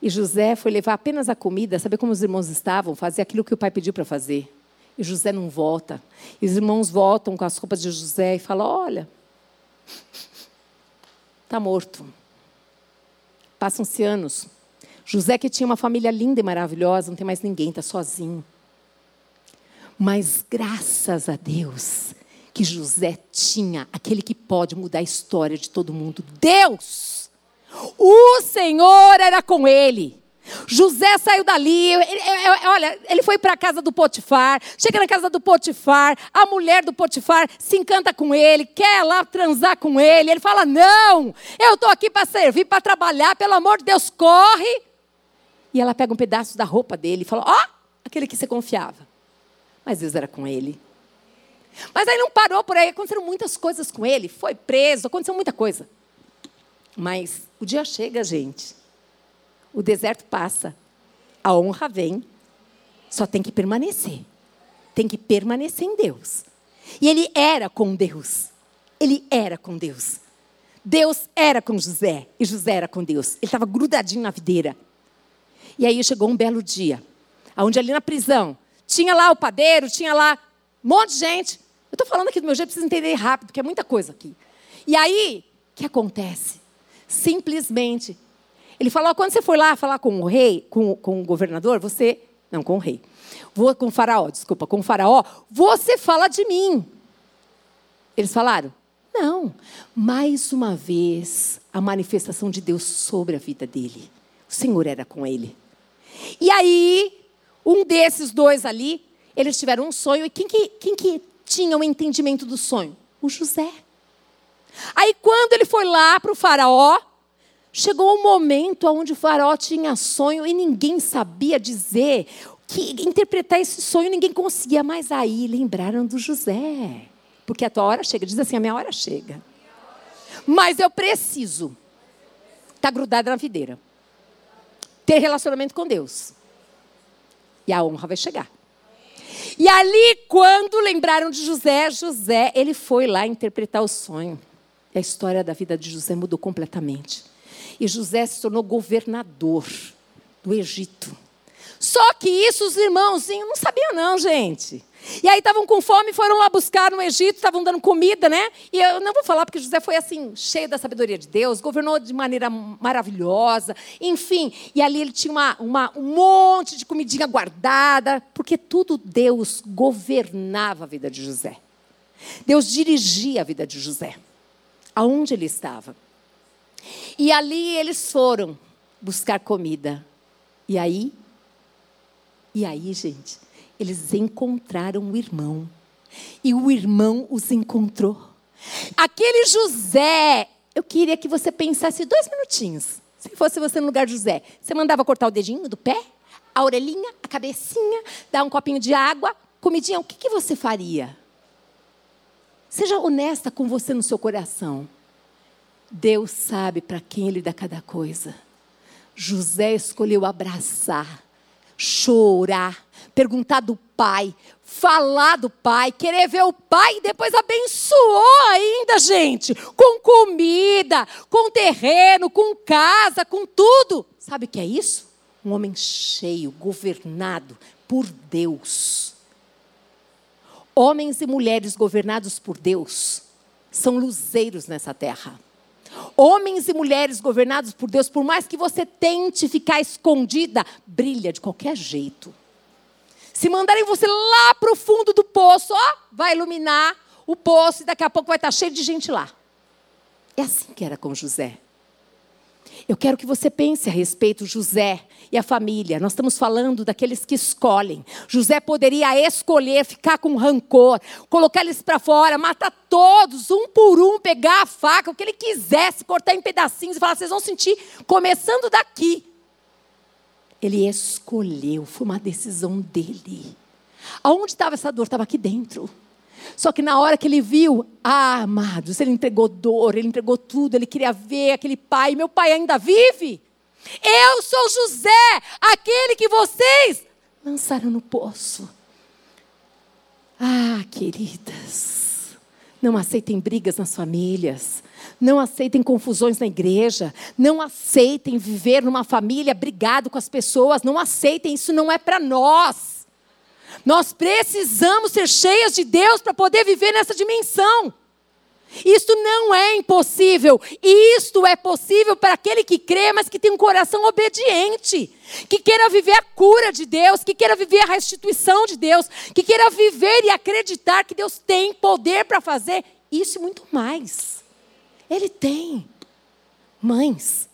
E José foi levar apenas a comida, saber como os irmãos estavam, fazer aquilo que o pai pediu para fazer. E José não volta. E os irmãos voltam com as roupas de José e falam: Olha, está morto. Passam-se anos. José, que tinha uma família linda e maravilhosa, não tem mais ninguém, está sozinho. Mas graças a Deus que José tinha aquele que pode mudar a história de todo mundo. Deus! O Senhor era com ele. José saiu dali, ele, ele, olha, ele foi para a casa do Potifar, chega na casa do Potifar, a mulher do Potifar se encanta com ele, quer lá transar com ele. Ele fala: Não, eu estou aqui para servir, para trabalhar, pelo amor de Deus, corre. E ela pega um pedaço da roupa dele e fala: Ó, oh, aquele que você confiava. Mas Deus era com ele. Mas aí não parou por aí, aconteceram muitas coisas com ele. Foi preso, aconteceu muita coisa. Mas o dia chega, gente. O deserto passa. A honra vem. Só tem que permanecer. Tem que permanecer em Deus. E ele era com Deus. Ele era com Deus. Deus era com José e José era com Deus. Ele estava grudadinho na videira. E aí chegou um belo dia, onde ali na prisão tinha lá o padeiro, tinha lá um monte de gente. Eu estou falando aqui do meu jeito, precisa entender rápido, porque é muita coisa aqui. E aí, o que acontece? Simplesmente, ele falou: quando você for lá falar com o rei, com, com o governador, você. Não, com o rei. Vou com o faraó, desculpa, com o faraó, você fala de mim. Eles falaram: não. Mais uma vez, a manifestação de Deus sobre a vida dele. O Senhor era com ele. E aí, um desses dois ali, eles tiveram um sonho. E quem que, quem que tinha o entendimento do sonho? O José. Aí, quando ele foi lá para o faraó, chegou um momento onde o faraó tinha sonho e ninguém sabia dizer, que interpretar esse sonho, ninguém conseguia. Mas aí lembraram do José. Porque a tua hora chega. Diz assim, a minha hora chega. Mas eu preciso estar tá grudada na videira. Ter relacionamento com Deus e a honra vai chegar. E ali, quando lembraram de José, José, ele foi lá interpretar o sonho. E a história da vida de José mudou completamente. E José se tornou governador do Egito. Só que isso os irmãos não sabiam não, gente. E aí estavam com fome, foram lá buscar no Egito, estavam dando comida, né? E eu não vou falar porque José foi assim, cheio da sabedoria de Deus, governou de maneira maravilhosa, enfim. E ali ele tinha uma, uma, um monte de comidinha guardada, porque tudo Deus governava a vida de José. Deus dirigia a vida de José, aonde ele estava. E ali eles foram buscar comida. E aí? E aí, gente? Eles encontraram o irmão. E o irmão os encontrou. Aquele José, eu queria que você pensasse dois minutinhos. Se fosse você no lugar de José, você mandava cortar o dedinho do pé, a orelhinha, a cabecinha, dar um copinho de água, comidinha, o que, que você faria? Seja honesta com você no seu coração. Deus sabe para quem Ele dá cada coisa. José escolheu abraçar, chorar, perguntar do pai, falar do pai, querer ver o pai e depois abençoou ainda, gente, com comida, com terreno, com casa, com tudo. Sabe o que é isso? Um homem cheio, governado por Deus. Homens e mulheres governados por Deus são luzeiros nessa terra. Homens e mulheres governados por Deus, por mais que você tente ficar escondida, brilha de qualquer jeito. Se mandarem você lá para o fundo do poço, ó, vai iluminar o poço e daqui a pouco vai estar cheio de gente lá. É assim que era com José. Eu quero que você pense a respeito José e a família. Nós estamos falando daqueles que escolhem. José poderia escolher ficar com rancor, colocar eles para fora, matar todos, um por um, pegar a faca, o que ele quisesse, cortar em pedacinhos e falar: vocês vão sentir, começando daqui. Ele escolheu, foi uma decisão dele. Aonde estava essa dor? Estava aqui dentro. Só que na hora que ele viu, ah, amados, ele entregou dor, ele entregou tudo, ele queria ver aquele pai. Meu pai ainda vive? Eu sou José, aquele que vocês lançaram no poço. Ah, queridas, não aceitem brigas nas famílias. Não aceitem confusões na igreja. Não aceitem viver numa família brigado com as pessoas. Não aceitem, isso não é para nós. Nós precisamos ser cheias de Deus para poder viver nessa dimensão. Isto não é impossível. Isto é possível para aquele que crê, mas que tem um coração obediente. Que queira viver a cura de Deus, que queira viver a restituição de Deus, que queira viver e acreditar que Deus tem poder para fazer isso e muito mais. Ele tem. Mães,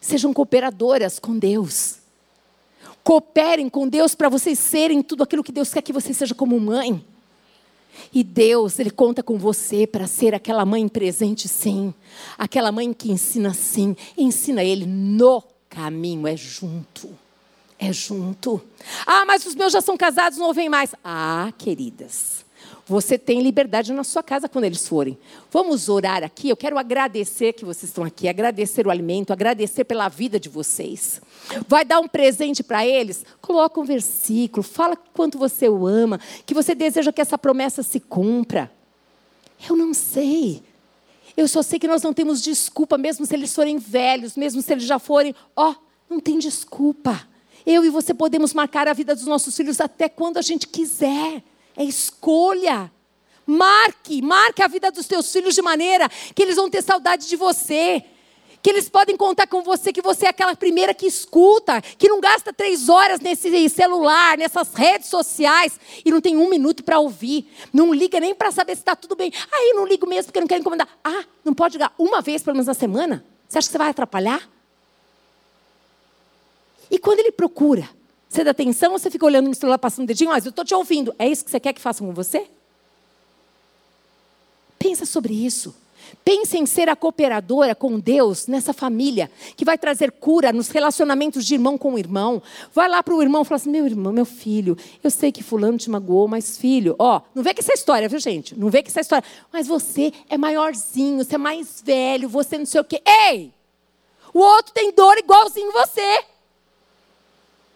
sejam cooperadoras com Deus. Cooperem com Deus para vocês serem tudo aquilo que Deus quer que você seja como mãe. E Deus, Ele conta com você para ser aquela mãe presente, sim. Aquela mãe que ensina, sim. Ensina Ele no caminho, é junto. É junto. Ah, mas os meus já são casados, não ouvem mais. Ah, queridas. Você tem liberdade na sua casa quando eles forem. Vamos orar aqui. Eu quero agradecer que vocês estão aqui, agradecer o alimento, agradecer pela vida de vocês. Vai dar um presente para eles? Coloca um versículo, fala quanto você o ama, que você deseja que essa promessa se cumpra. Eu não sei. Eu só sei que nós não temos desculpa, mesmo se eles forem velhos, mesmo se eles já forem. Ó, não tem desculpa. Eu e você podemos marcar a vida dos nossos filhos até quando a gente quiser. É escolha. Marque, marque a vida dos teus filhos de maneira que eles vão ter saudade de você. Que eles podem contar com você, que você é aquela primeira que escuta, que não gasta três horas nesse celular, nessas redes sociais e não tem um minuto para ouvir. Não liga nem para saber se está tudo bem. Aí não ligo mesmo porque não quero incomodar. Ah, não pode ligar uma vez pelo menos na semana? Você acha que você vai atrapalhar? E quando ele procura você dá atenção ou você fica olhando no celular, passando o dedinho? Mas eu estou te ouvindo. É isso que você quer que façam com você? Pensa sobre isso. Pense em ser a cooperadora com Deus nessa família, que vai trazer cura nos relacionamentos de irmão com irmão. Vai lá para o irmão e fala assim: meu irmão, meu filho, eu sei que fulano te magoou, mas filho, ó, não vê que essa história, viu, gente? Não vê que essa história. Mas você é maiorzinho, você é mais velho, você não sei o quê. Ei! O outro tem dor igualzinho você.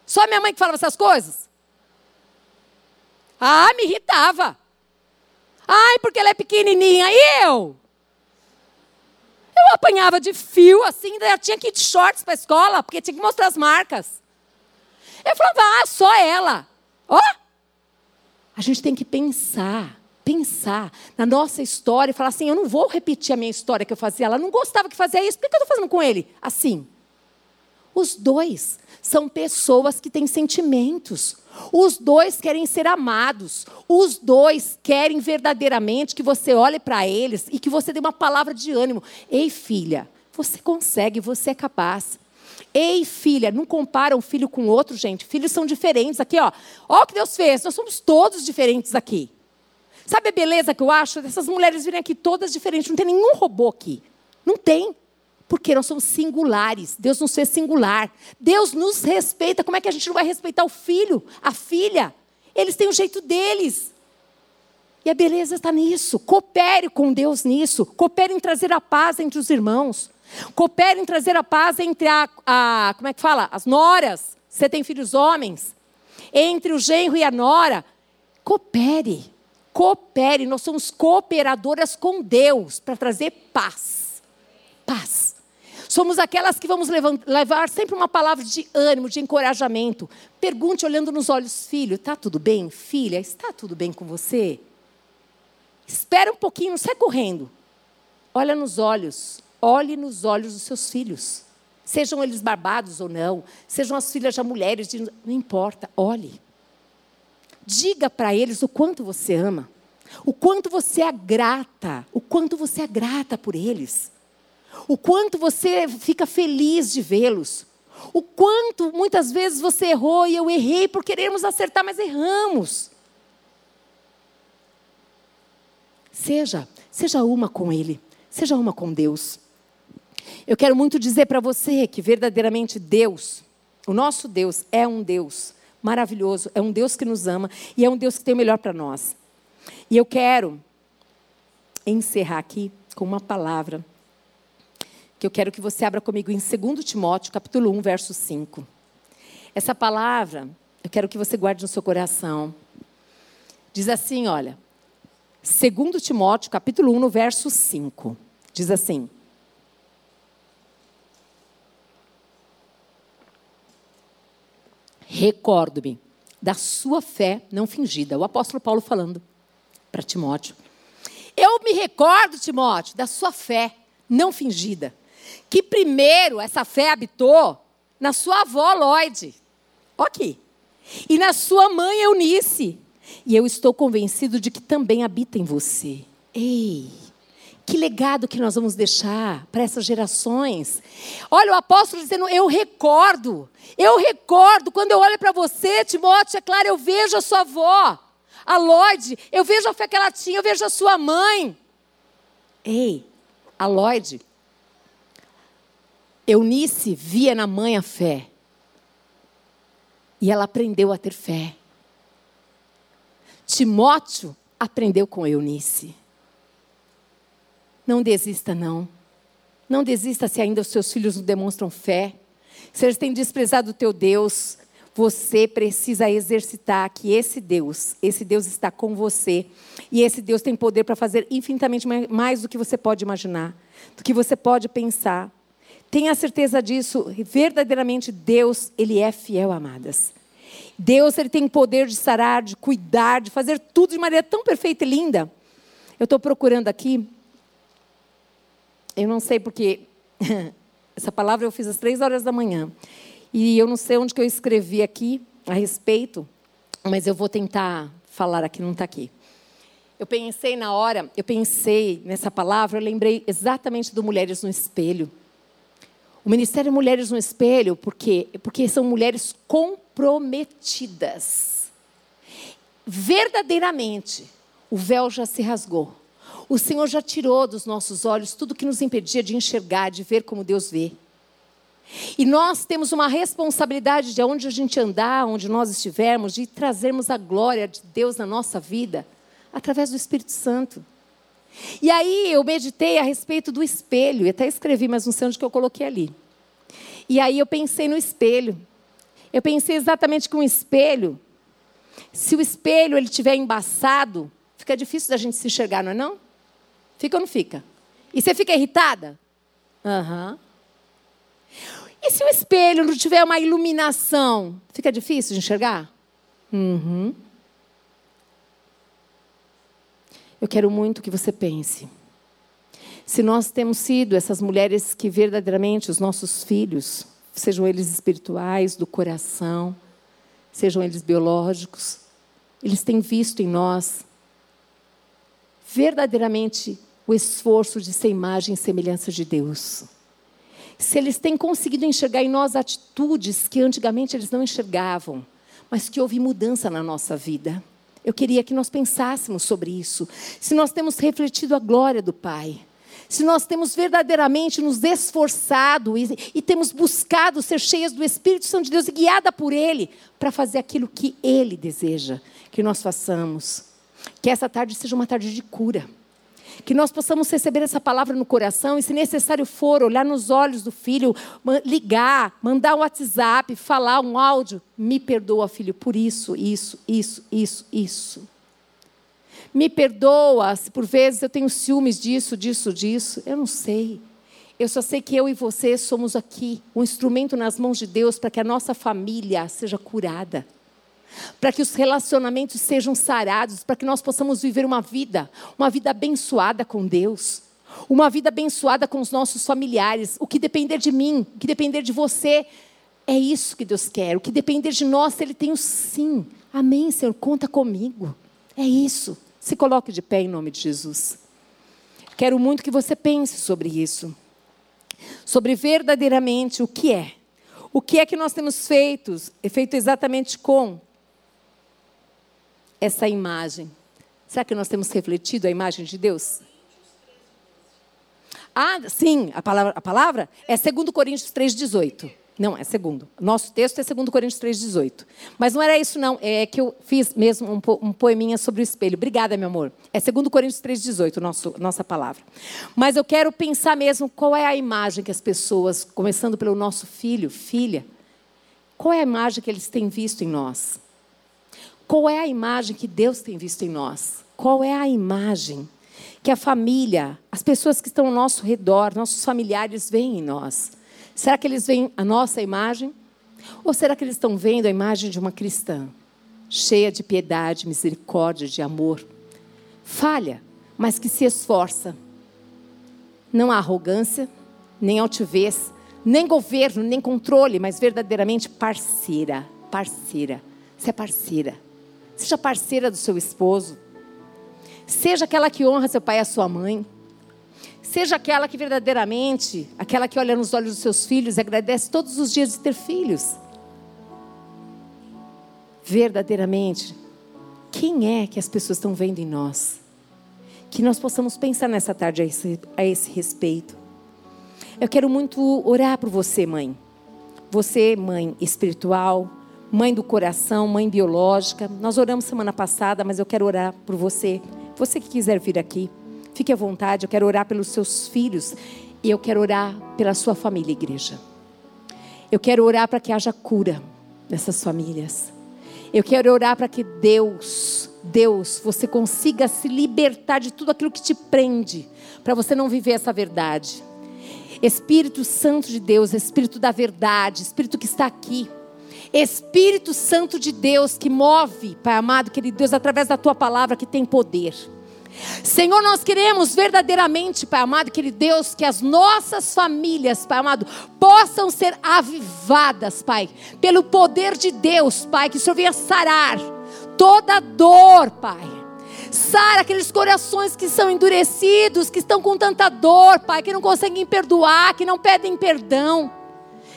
Só minha mãe que falava essas coisas? Ah, me irritava. Ai, porque ela é pequenininha. E eu? Eu apanhava de fio assim, ainda tinha que ir de shorts para a escola, porque tinha que mostrar as marcas. Eu falava, ah, só ela. Ó, oh! a gente tem que pensar, pensar na nossa história e falar assim: eu não vou repetir a minha história que eu fazia. Ela não gostava que fazia isso, por que eu estou fazendo com ele? Assim. Os dois são pessoas que têm sentimentos. Os dois querem ser amados. Os dois querem verdadeiramente que você olhe para eles e que você dê uma palavra de ânimo. Ei, filha, você consegue, você é capaz. Ei, filha, não compara um filho com outro, gente. Filhos são diferentes. Aqui, ó. Ó o que Deus fez. Nós somos todos diferentes aqui. Sabe a beleza que eu acho? Dessas mulheres virem aqui todas diferentes. Não tem nenhum robô aqui. Não tem. Porque nós somos singulares. Deus nos fez singular. Deus nos respeita. Como é que a gente não vai respeitar o filho, a filha? Eles têm o jeito deles. E a beleza está nisso. Coopere com Deus nisso. Coopere em trazer a paz entre os irmãos. Coopere em trazer a paz entre a, a como é que fala? As noras. Você tem filhos homens. Entre o genro e a nora. Coopere. Coopere. Nós somos cooperadoras com Deus para trazer paz. Paz. Somos aquelas que vamos levar sempre uma palavra de ânimo, de encorajamento. Pergunte olhando nos olhos, filho, está tudo bem? Filha, está tudo bem com você? Espera um pouquinho, não sai correndo. Olha nos olhos, olhe nos olhos dos seus filhos. Sejam eles barbados ou não, sejam as filhas já mulheres, não importa, olhe. Diga para eles o quanto você ama, o quanto você é grata, o quanto você é grata por eles o quanto você fica feliz de vê-los, o quanto muitas vezes você errou e eu errei por querermos acertar, mas erramos. Seja, seja uma com Ele, seja uma com Deus. Eu quero muito dizer para você que verdadeiramente Deus, o nosso Deus, é um Deus maravilhoso, é um Deus que nos ama e é um Deus que tem o melhor para nós. E eu quero encerrar aqui com uma palavra que eu quero que você abra comigo em 2 Timóteo, capítulo 1, verso 5. Essa palavra, eu quero que você guarde no seu coração. Diz assim, olha, 2 Timóteo, capítulo 1, no verso 5. Diz assim: Recordo-me da sua fé não fingida. O apóstolo Paulo falando para Timóteo. Eu me recordo, Timóteo, da sua fé não fingida que primeiro essa fé habitou na sua avó Lloyd. Ok. E na sua mãe Eunice. E eu estou convencido de que também habita em você. Ei, que legado que nós vamos deixar para essas gerações. Olha, o apóstolo dizendo: Eu recordo, eu recordo, quando eu olho para você, Timóteo, é claro, eu vejo a sua avó, a Lloyd, eu vejo a fé que ela tinha, eu vejo a sua mãe. Ei, a Lloyd Eunice via na mãe a fé. E ela aprendeu a ter fé. Timóteo aprendeu com Eunice. Não desista, não. Não desista se ainda os seus filhos não demonstram fé. Se eles têm desprezado o teu Deus, você precisa exercitar que esse Deus, esse Deus está com você. E esse Deus tem poder para fazer infinitamente mais do que você pode imaginar, do que você pode pensar. Tenha certeza disso, verdadeiramente Deus, Ele é fiel, amadas. Deus, Ele tem o poder de sarar, de cuidar, de fazer tudo de maneira tão perfeita e linda. Eu estou procurando aqui, eu não sei porque, essa palavra eu fiz às três horas da manhã, e eu não sei onde que eu escrevi aqui a respeito, mas eu vou tentar falar aqui, não está aqui. Eu pensei na hora, eu pensei nessa palavra, eu lembrei exatamente do Mulheres no Espelho. O Ministério Mulheres no Espelho, por quê? Porque são mulheres comprometidas. Verdadeiramente, o véu já se rasgou. O Senhor já tirou dos nossos olhos tudo que nos impedia de enxergar, de ver como Deus vê. E nós temos uma responsabilidade de onde a gente andar, onde nós estivermos, de trazermos a glória de Deus na nossa vida, através do Espírito Santo. E aí eu meditei a respeito do espelho, e até escrevi, mas não sei onde que eu coloquei ali. E aí eu pensei no espelho. Eu pensei exatamente que um espelho Se o espelho ele tiver embaçado, fica difícil da gente se enxergar, não é não? Fica ou não fica? E você fica irritada? Aham. Uhum. E se o espelho não tiver uma iluminação, fica difícil de enxergar? Uhum. Eu quero muito que você pense. Se nós temos sido essas mulheres que verdadeiramente os nossos filhos, sejam eles espirituais, do coração, sejam eles biológicos, eles têm visto em nós verdadeiramente o esforço de ser imagem e semelhança de Deus. Se eles têm conseguido enxergar em nós atitudes que antigamente eles não enxergavam, mas que houve mudança na nossa vida. Eu queria que nós pensássemos sobre isso. Se nós temos refletido a glória do Pai, se nós temos verdadeiramente nos esforçado e, e, temos buscado ser cheias do Espírito Santo de Deus e guiada por Ele para fazer aquilo que Ele deseja que nós façamos. Que essa tarde seja uma tarde de cura. Que nós possamos receber essa palavra no coração e, se necessário for, olhar nos olhos do filho, ligar, mandar um WhatsApp, falar um áudio. Me perdoa, filho, por isso, isso, isso, isso, isso. Me perdoa se por vezes eu tenho ciúmes disso, disso, disso. Eu não sei. Eu só sei que eu e você somos aqui, um instrumento nas mãos de Deus para que a nossa família seja curada para que os relacionamentos sejam sarados, para que nós possamos viver uma vida, uma vida abençoada com Deus, uma vida abençoada com os nossos familiares. O que depender de mim, o que depender de você, é isso que Deus quer. O que depender de nós, Ele tem o sim. Amém, Senhor, conta comigo. É isso. Se coloque de pé em nome de Jesus. Quero muito que você pense sobre isso. Sobre verdadeiramente o que é. O que é que nós temos feito, feito exatamente com essa imagem. Será que nós temos refletido a imagem de Deus? Ah, sim, a palavra, a palavra é 2 Coríntios 3,18. Não, é segundo. Nosso texto é 2 Coríntios 3,18. Mas não era isso, não. É que eu fiz mesmo um, um poeminha sobre o espelho. Obrigada, meu amor. É 2 Coríntios 3,18, nosso, nossa palavra. Mas eu quero pensar mesmo qual é a imagem que as pessoas, começando pelo nosso filho, filha, qual é a imagem que eles têm visto em nós? Qual é a imagem que Deus tem visto em nós? Qual é a imagem que a família, as pessoas que estão ao nosso redor, nossos familiares veem em nós? Será que eles veem a nossa imagem? Ou será que eles estão vendo a imagem de uma cristã, cheia de piedade, misericórdia, de amor? Falha, mas que se esforça. Não há arrogância, nem altivez, nem governo, nem controle, mas verdadeiramente parceira. Parceira. Você é parceira. Seja parceira do seu esposo. Seja aquela que honra seu pai e a sua mãe. Seja aquela que verdadeiramente, aquela que olha nos olhos dos seus filhos e agradece todos os dias de ter filhos. Verdadeiramente, quem é que as pessoas estão vendo em nós? Que nós possamos pensar nessa tarde a esse, a esse respeito. Eu quero muito orar por você, mãe. Você, mãe espiritual, mãe do coração, mãe biológica. Nós oramos semana passada, mas eu quero orar por você. Você que quiser vir aqui, fique à vontade. Eu quero orar pelos seus filhos e eu quero orar pela sua família, igreja. Eu quero orar para que haja cura nessas famílias. Eu quero orar para que Deus, Deus, você consiga se libertar de tudo aquilo que te prende, para você não viver essa verdade. Espírito Santo de Deus, Espírito da verdade, Espírito que está aqui. Espírito Santo de Deus que move, Pai amado, querido Deus, através da tua palavra que tem poder. Senhor, nós queremos verdadeiramente, Pai amado, querido Deus, que as nossas famílias, Pai amado, possam ser avivadas, Pai, pelo poder de Deus, Pai, que o Senhor venha sarar toda dor, Pai. Sara aqueles corações que são endurecidos, que estão com tanta dor, Pai, que não conseguem perdoar, que não pedem perdão.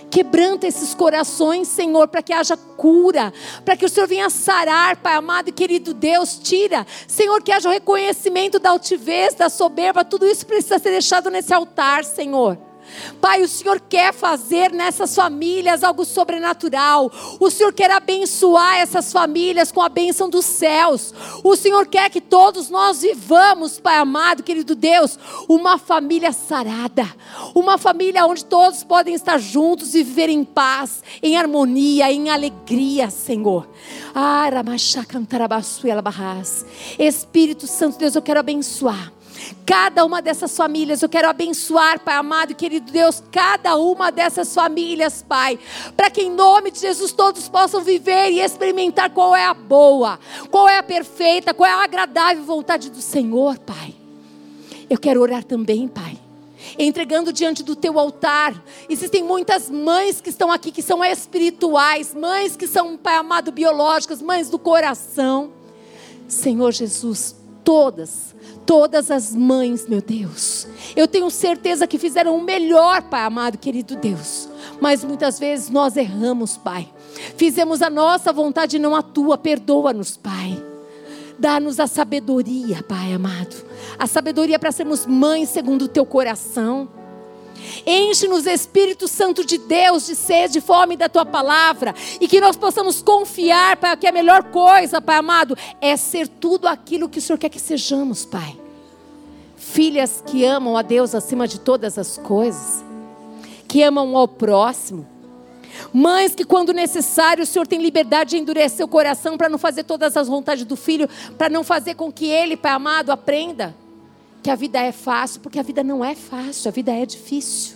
Quebranta esses corações, Senhor, para que haja cura, para que o Senhor venha sarar, Pai amado e querido Deus, tira, Senhor, que haja o reconhecimento da altivez, da soberba, tudo isso precisa ser deixado nesse altar, Senhor. Pai, o Senhor quer fazer nessas famílias algo sobrenatural. O Senhor quer abençoar essas famílias com a bênção dos céus. O Senhor quer que todos nós vivamos, Pai amado, querido Deus, uma família sarada. Uma família onde todos podem estar juntos e viver em paz, em harmonia, em alegria, Senhor. Ah, Espírito Santo, Deus, eu quero abençoar cada uma dessas famílias. Eu quero abençoar, Pai amado e querido Deus, cada uma dessas famílias, Pai, para que em nome de Jesus todos possam viver e experimentar qual é a boa, qual é a perfeita, qual é a agradável vontade do Senhor, Pai. Eu quero orar também, Pai entregando diante do teu altar. Existem muitas mães que estão aqui que são espirituais, mães que são, Pai amado, biológicas, mães do coração. Senhor Jesus, todas todas as mães, meu Deus. Eu tenho certeza que fizeram o melhor, Pai amado, querido Deus. Mas muitas vezes nós erramos, Pai. Fizemos a nossa vontade não a tua. Perdoa-nos, Pai. Dá-nos a sabedoria, Pai amado. A sabedoria para sermos mães segundo o teu coração. Enche-nos, Espírito Santo de Deus, de sede e fome da tua palavra. E que nós possamos confiar, Pai, que a melhor coisa, Pai amado, é ser tudo aquilo que o Senhor quer que sejamos, Pai. Filhas que amam a Deus acima de todas as coisas, que amam ao próximo. Mães que, quando necessário, o Senhor tem liberdade de endurecer o coração para não fazer todas as vontades do filho, para não fazer com que ele, Pai amado, aprenda que a vida é fácil, porque a vida não é fácil, a vida é difícil.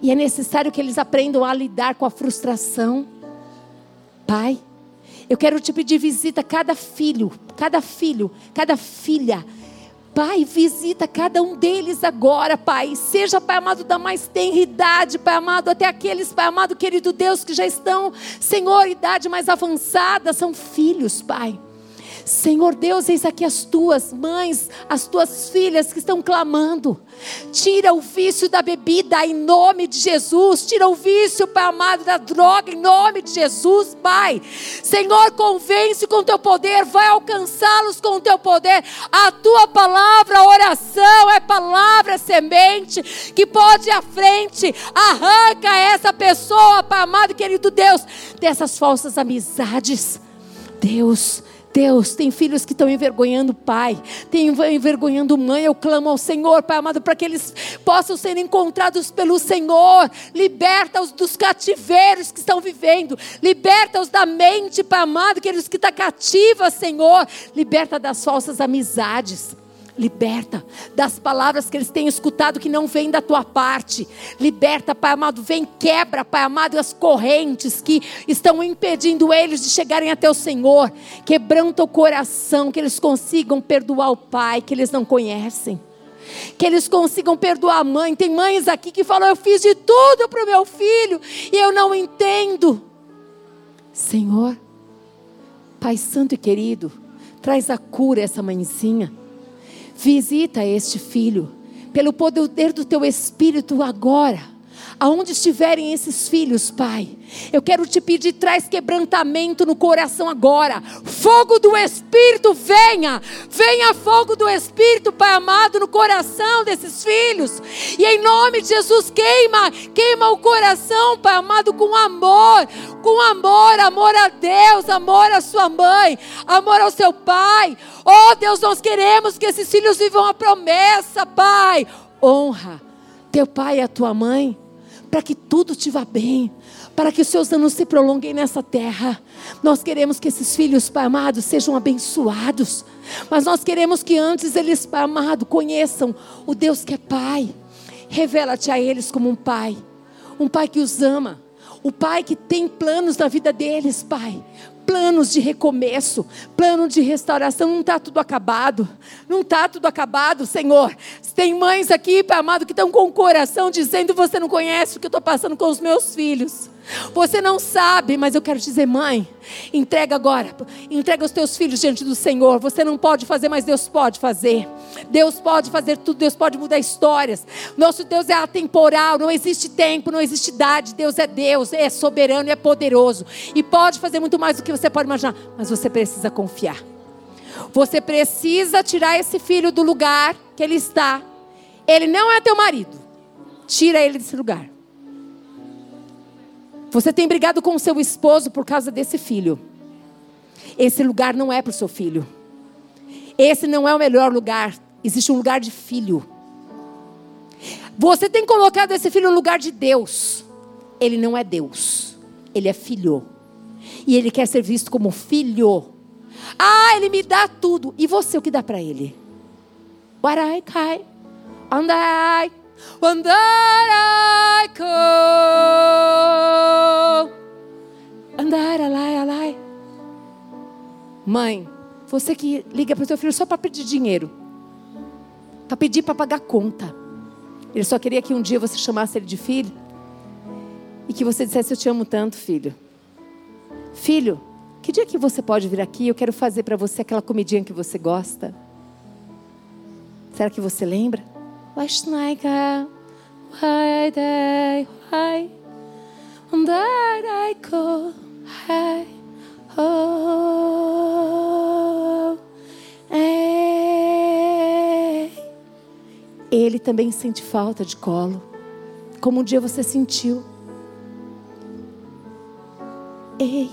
E é necessário que eles aprendam a lidar com a frustração. Pai, eu quero te pedir visita cada filho, cada filho, cada filha. Pai, visita cada um deles agora, Pai. Seja, Pai amado, da mais tenra idade, Pai amado, até aqueles, Pai amado, querido Deus, que já estão, Senhor, idade mais avançada, são filhos, Pai. Senhor Deus, eis aqui as tuas mães, as tuas filhas que estão clamando. Tira o vício da bebida em nome de Jesus. Tira o vício, Pai amado, da droga em nome de Jesus, Pai. Senhor, convence com teu poder, vai alcançá-los com o teu poder. A tua palavra, a oração é palavra semente que pode ir à frente. Arranca essa pessoa, Pai amado, querido Deus, dessas falsas amizades. Deus, Deus, tem filhos que estão envergonhando o pai, tem envergonhando mãe. Eu clamo ao Senhor, Pai amado, para que eles possam ser encontrados pelo Senhor. Liberta-os dos cativeiros que estão vivendo. Liberta-os da mente, Pai amado, aqueles que estão cativos, Senhor. Liberta das falsas amizades. Liberta das palavras que eles têm escutado que não vêm da tua parte. Liberta, Pai amado. Vem, quebra, Pai amado, as correntes que estão impedindo eles de chegarem até o Senhor. Quebranta o coração, que eles consigam perdoar o Pai que eles não conhecem. Que eles consigam perdoar a mãe. Tem mães aqui que falam: Eu fiz de tudo para o meu filho e eu não entendo. Senhor, Pai Santo e querido, traz a cura essa mãezinha. Visita este filho, pelo poder do teu espírito agora aonde estiverem esses filhos, Pai, eu quero te pedir, traz quebrantamento no coração agora. Fogo do Espírito, venha. Venha fogo do Espírito, Pai amado, no coração desses filhos. E em nome de Jesus, queima, queima o coração, Pai amado, com amor. Com amor, amor a Deus, amor à sua mãe, amor ao seu pai. Oh Deus, nós queremos que esses filhos vivam a promessa, Pai. Honra teu pai e a tua mãe para que tudo te vá bem, para que os seus anos se prolonguem nessa terra. Nós queremos que esses filhos, Pai amado, sejam abençoados, mas nós queremos que antes eles, Pai amado, conheçam o Deus que é Pai. Revela-te a eles como um Pai, um Pai que os ama, o Pai que tem planos na vida deles, Pai planos de recomeço, plano de restauração. Não está tudo acabado. Não está tudo acabado, Senhor. Tem mães aqui, amado, que estão com o coração dizendo: Você não conhece o que eu estou passando com os meus filhos. Você não sabe, mas eu quero dizer, mãe, entrega agora, entrega os teus filhos diante do Senhor. Você não pode fazer, mas Deus pode fazer. Deus pode fazer tudo, Deus pode mudar histórias. Nosso Deus é atemporal, não existe tempo, não existe idade. Deus é Deus, é soberano, é poderoso e pode fazer muito mais do que você pode imaginar, mas você precisa confiar. Você precisa tirar esse filho do lugar que ele está. Ele não é teu marido. Tira ele desse lugar. Você tem brigado com o seu esposo por causa desse filho. Esse lugar não é para o seu filho. Esse não é o melhor lugar. Existe um lugar de filho. Você tem colocado esse filho no lugar de Deus. Ele não é Deus. Ele é filho. E ele quer ser visto como filho. Ah, ele me dá tudo. E você, o que dá para ele? Warai kai. Andai. Andai ko. Andai alai alai. Mãe, você que liga para o seu filho só para pedir dinheiro. Para pedir para pagar conta. Ele só queria que um dia você chamasse ele de filho. E que você dissesse: Eu te amo tanto, filho. Filho, que dia que você pode vir aqui? Eu quero fazer para você aquela comidinha que você gosta. Será que você lembra? Wasnaika, why day, why, I go, hi, oh, Ele também sente falta de colo, como um dia você sentiu. Ei,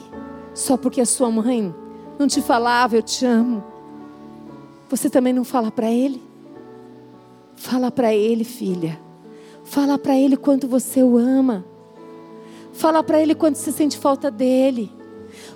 só porque a sua mãe não te falava eu te amo, você também não fala para ele? Fala para ele, filha. Fala para ele quanto você o ama. Fala para ele quanto você sente falta dele.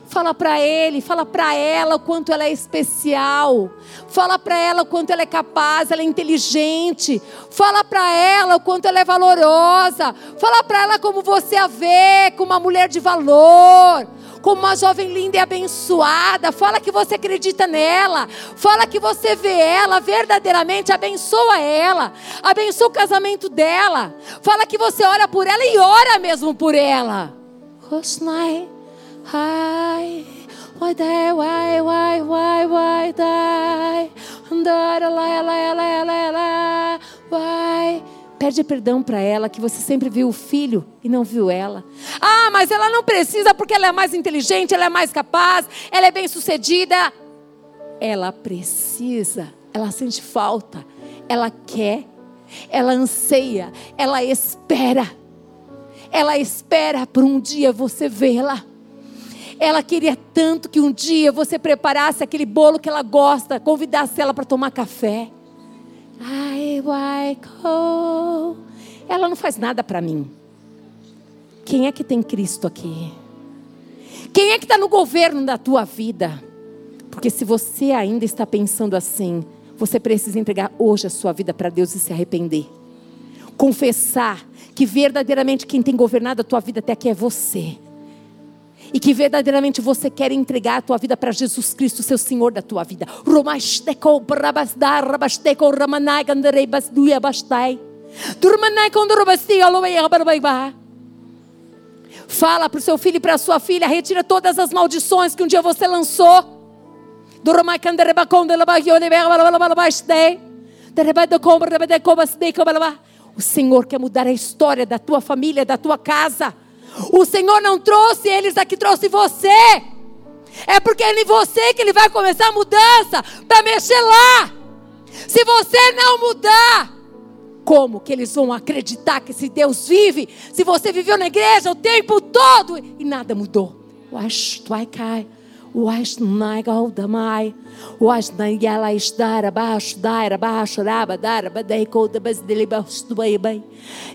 Fala para ele, fala para ela o quanto ela é especial. Fala para ela o quanto ela é capaz, ela é inteligente. Fala para ela o quanto ela é valorosa. Fala para ela como você a vê, como uma mulher de valor como uma jovem linda e abençoada. Fala que você acredita nela. Fala que você vê ela verdadeiramente. Abençoa ela. Abençoa o casamento dela. Fala que você ora por ela e ora mesmo por ela. Ai. Why why, why, why, why why? Pede perdão para ela que você sempre viu o filho e não viu ela. Ah, mas ela não precisa porque ela é mais inteligente, ela é mais capaz, ela é bem sucedida. Ela precisa, ela sente falta, ela quer, ela anseia, ela espera. Ela espera por um dia você vê-la. Ela queria tanto que um dia você preparasse aquele bolo que ela gosta, convidasse ela para tomar café. I go. Ela não faz nada para mim. Quem é que tem Cristo aqui? Quem é que está no governo da tua vida? Porque se você ainda está pensando assim, você precisa entregar hoje a sua vida para Deus e se arrepender. Confessar que verdadeiramente quem tem governado a tua vida até aqui é você e que verdadeiramente você quer entregar a tua vida para Jesus Cristo, seu Senhor da tua vida. Fala para o seu filho e para a sua filha, retira todas as maldições que um dia você lançou. O Senhor quer mudar a história da tua família, da tua casa. O Senhor não trouxe eles aqui, trouxe você. É porque é em você que Ele vai começar a mudança para mexer lá. Se você não mudar, como que eles vão acreditar que esse Deus vive? Se você viveu na igreja o tempo todo e nada mudou. Washnaigal damai. Washnayala estar abaixo, dar abaixo, raba, dar, badei, coda, basdelibaus, do bem.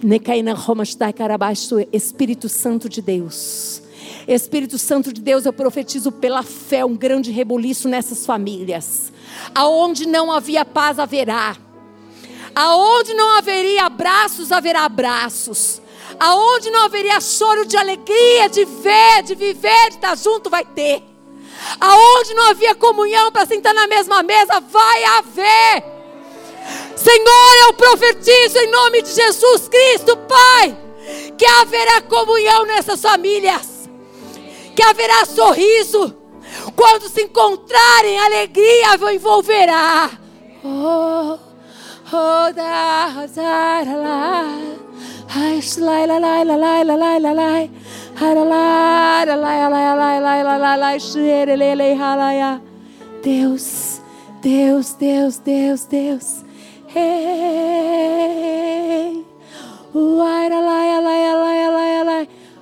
Necaina Roma está carabaixo. Espírito Santo de Deus. Espírito Santo de Deus, eu profetizo pela fé um grande reboliço nessas famílias. Aonde não havia paz, haverá. Aonde não haveria abraços, haverá abraços. Aonde não haveria choro de alegria, de ver, de viver, de estar junto, vai ter. Aonde não havia comunhão para sentar na mesma mesa, vai haver. Senhor, eu profetizo em nome de Jesus Cristo, Pai, que haverá comunhão nessas famílias, que haverá sorriso. Quando se encontrarem, alegria envolverá. Oh, oh, da, da, la. Lai, lai, lai. Deus, Deus, Deus, Deus, Deus. Hey.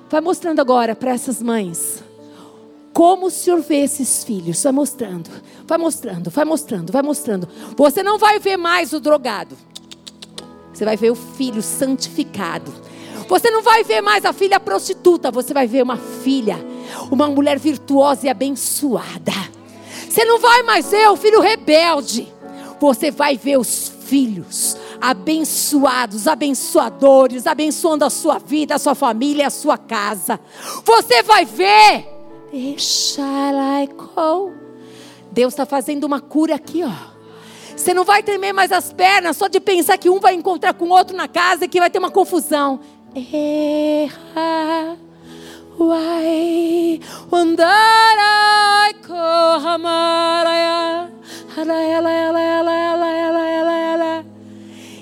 Vai mostrando agora para essas mães como o Senhor vê esses filhos. Vai mostrando, vai mostrando, vai mostrando, vai mostrando. Você não vai ver mais o drogado. Você vai ver o filho santificado. Você não vai ver mais a filha prostituta. Você vai ver uma filha, uma mulher virtuosa e abençoada. Você não vai mais ver o filho rebelde. Você vai ver os filhos abençoados, abençoadores, abençoando a sua vida, a sua família, a sua casa. Você vai ver. Deus está fazendo uma cura aqui, ó. Você não vai tremer mais as pernas só de pensar que um vai encontrar com o outro na casa e que vai ter uma confusão. Erra. Why Wandarai Kohamaraya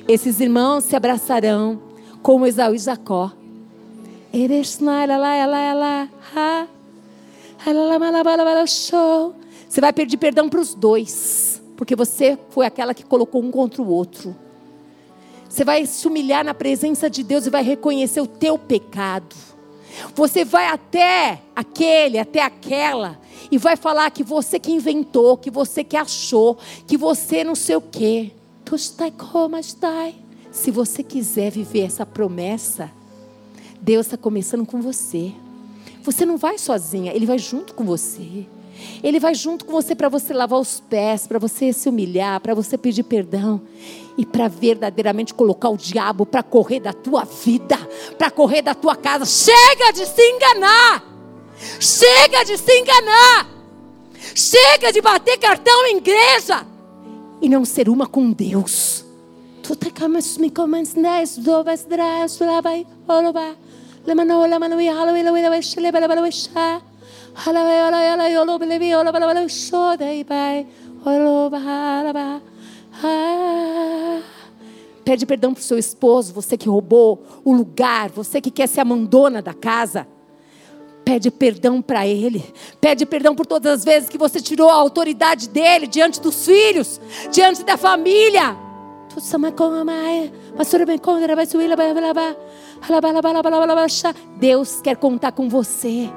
Esses irmãos se abraçarão como Esaú e Jacó. Você vai pedir perdão para os dois, porque você foi aquela que colocou um contra o outro. Você vai se humilhar na presença de Deus e vai reconhecer o teu pecado. Você vai até aquele, até aquela, e vai falar que você que inventou, que você que achou, que você não sei o quê. Se você quiser viver essa promessa, Deus está começando com você. Você não vai sozinha, Ele vai junto com você. Ele vai junto com você para você lavar os pés, para você se humilhar, para você pedir perdão e para verdadeiramente colocar o diabo para correr da tua vida, para correr da tua casa. Chega de se enganar! Chega de se enganar! Chega de bater cartão em igreja e não ser uma com Deus. E ah. Pede perdão para o seu esposo, você que roubou o lugar, você que quer ser a mandona da casa. Pede perdão para ele. Pede perdão por todas as vezes que você tirou a autoridade dele diante dos filhos, diante da família. Deus quer contar com você.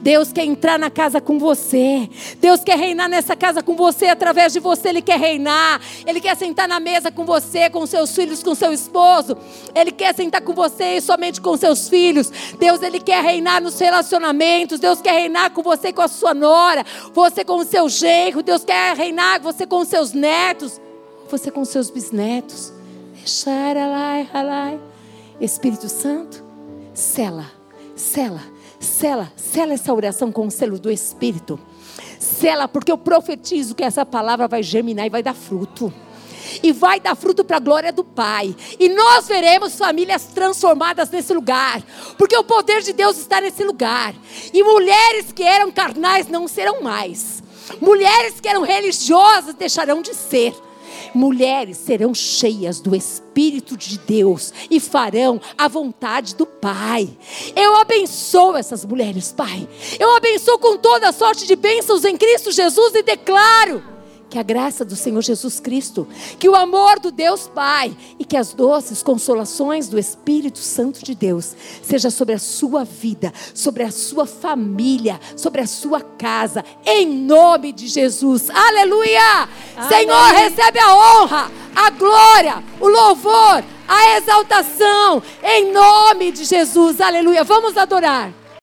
Deus quer entrar na casa com você. Deus quer reinar nessa casa com você. Através de você, Ele quer reinar. Ele quer sentar na mesa com você, com seus filhos, com seu esposo. Ele quer sentar com você e somente com seus filhos. Deus, Ele quer reinar nos relacionamentos. Deus quer reinar com você, com a sua nora. Você com o seu genro. Deus quer reinar você com os seus netos. Você com os seus bisnetos. Espírito Santo, sela, sela Sela, sela essa oração com o selo do Espírito. Sela, porque eu profetizo que essa palavra vai germinar e vai dar fruto. E vai dar fruto para a glória do Pai. E nós veremos famílias transformadas nesse lugar. Porque o poder de Deus está nesse lugar. E mulheres que eram carnais não serão mais. Mulheres que eram religiosas deixarão de ser mulheres serão cheias do Espírito de Deus e farão a vontade do Pai. Eu abençoo essas mulheres, Pai. Eu abençoo com toda sorte de bênçãos em Cristo Jesus e declaro que a graça do Senhor Jesus Cristo, que o amor do Deus Pai e que as doces consolações do Espírito Santo de Deus seja sobre a sua vida, sobre a sua família, sobre a sua casa, em nome de Jesus. Aleluia! Amém. Senhor, recebe a honra, a glória, o louvor, a exaltação, em nome de Jesus. Aleluia! Vamos adorar.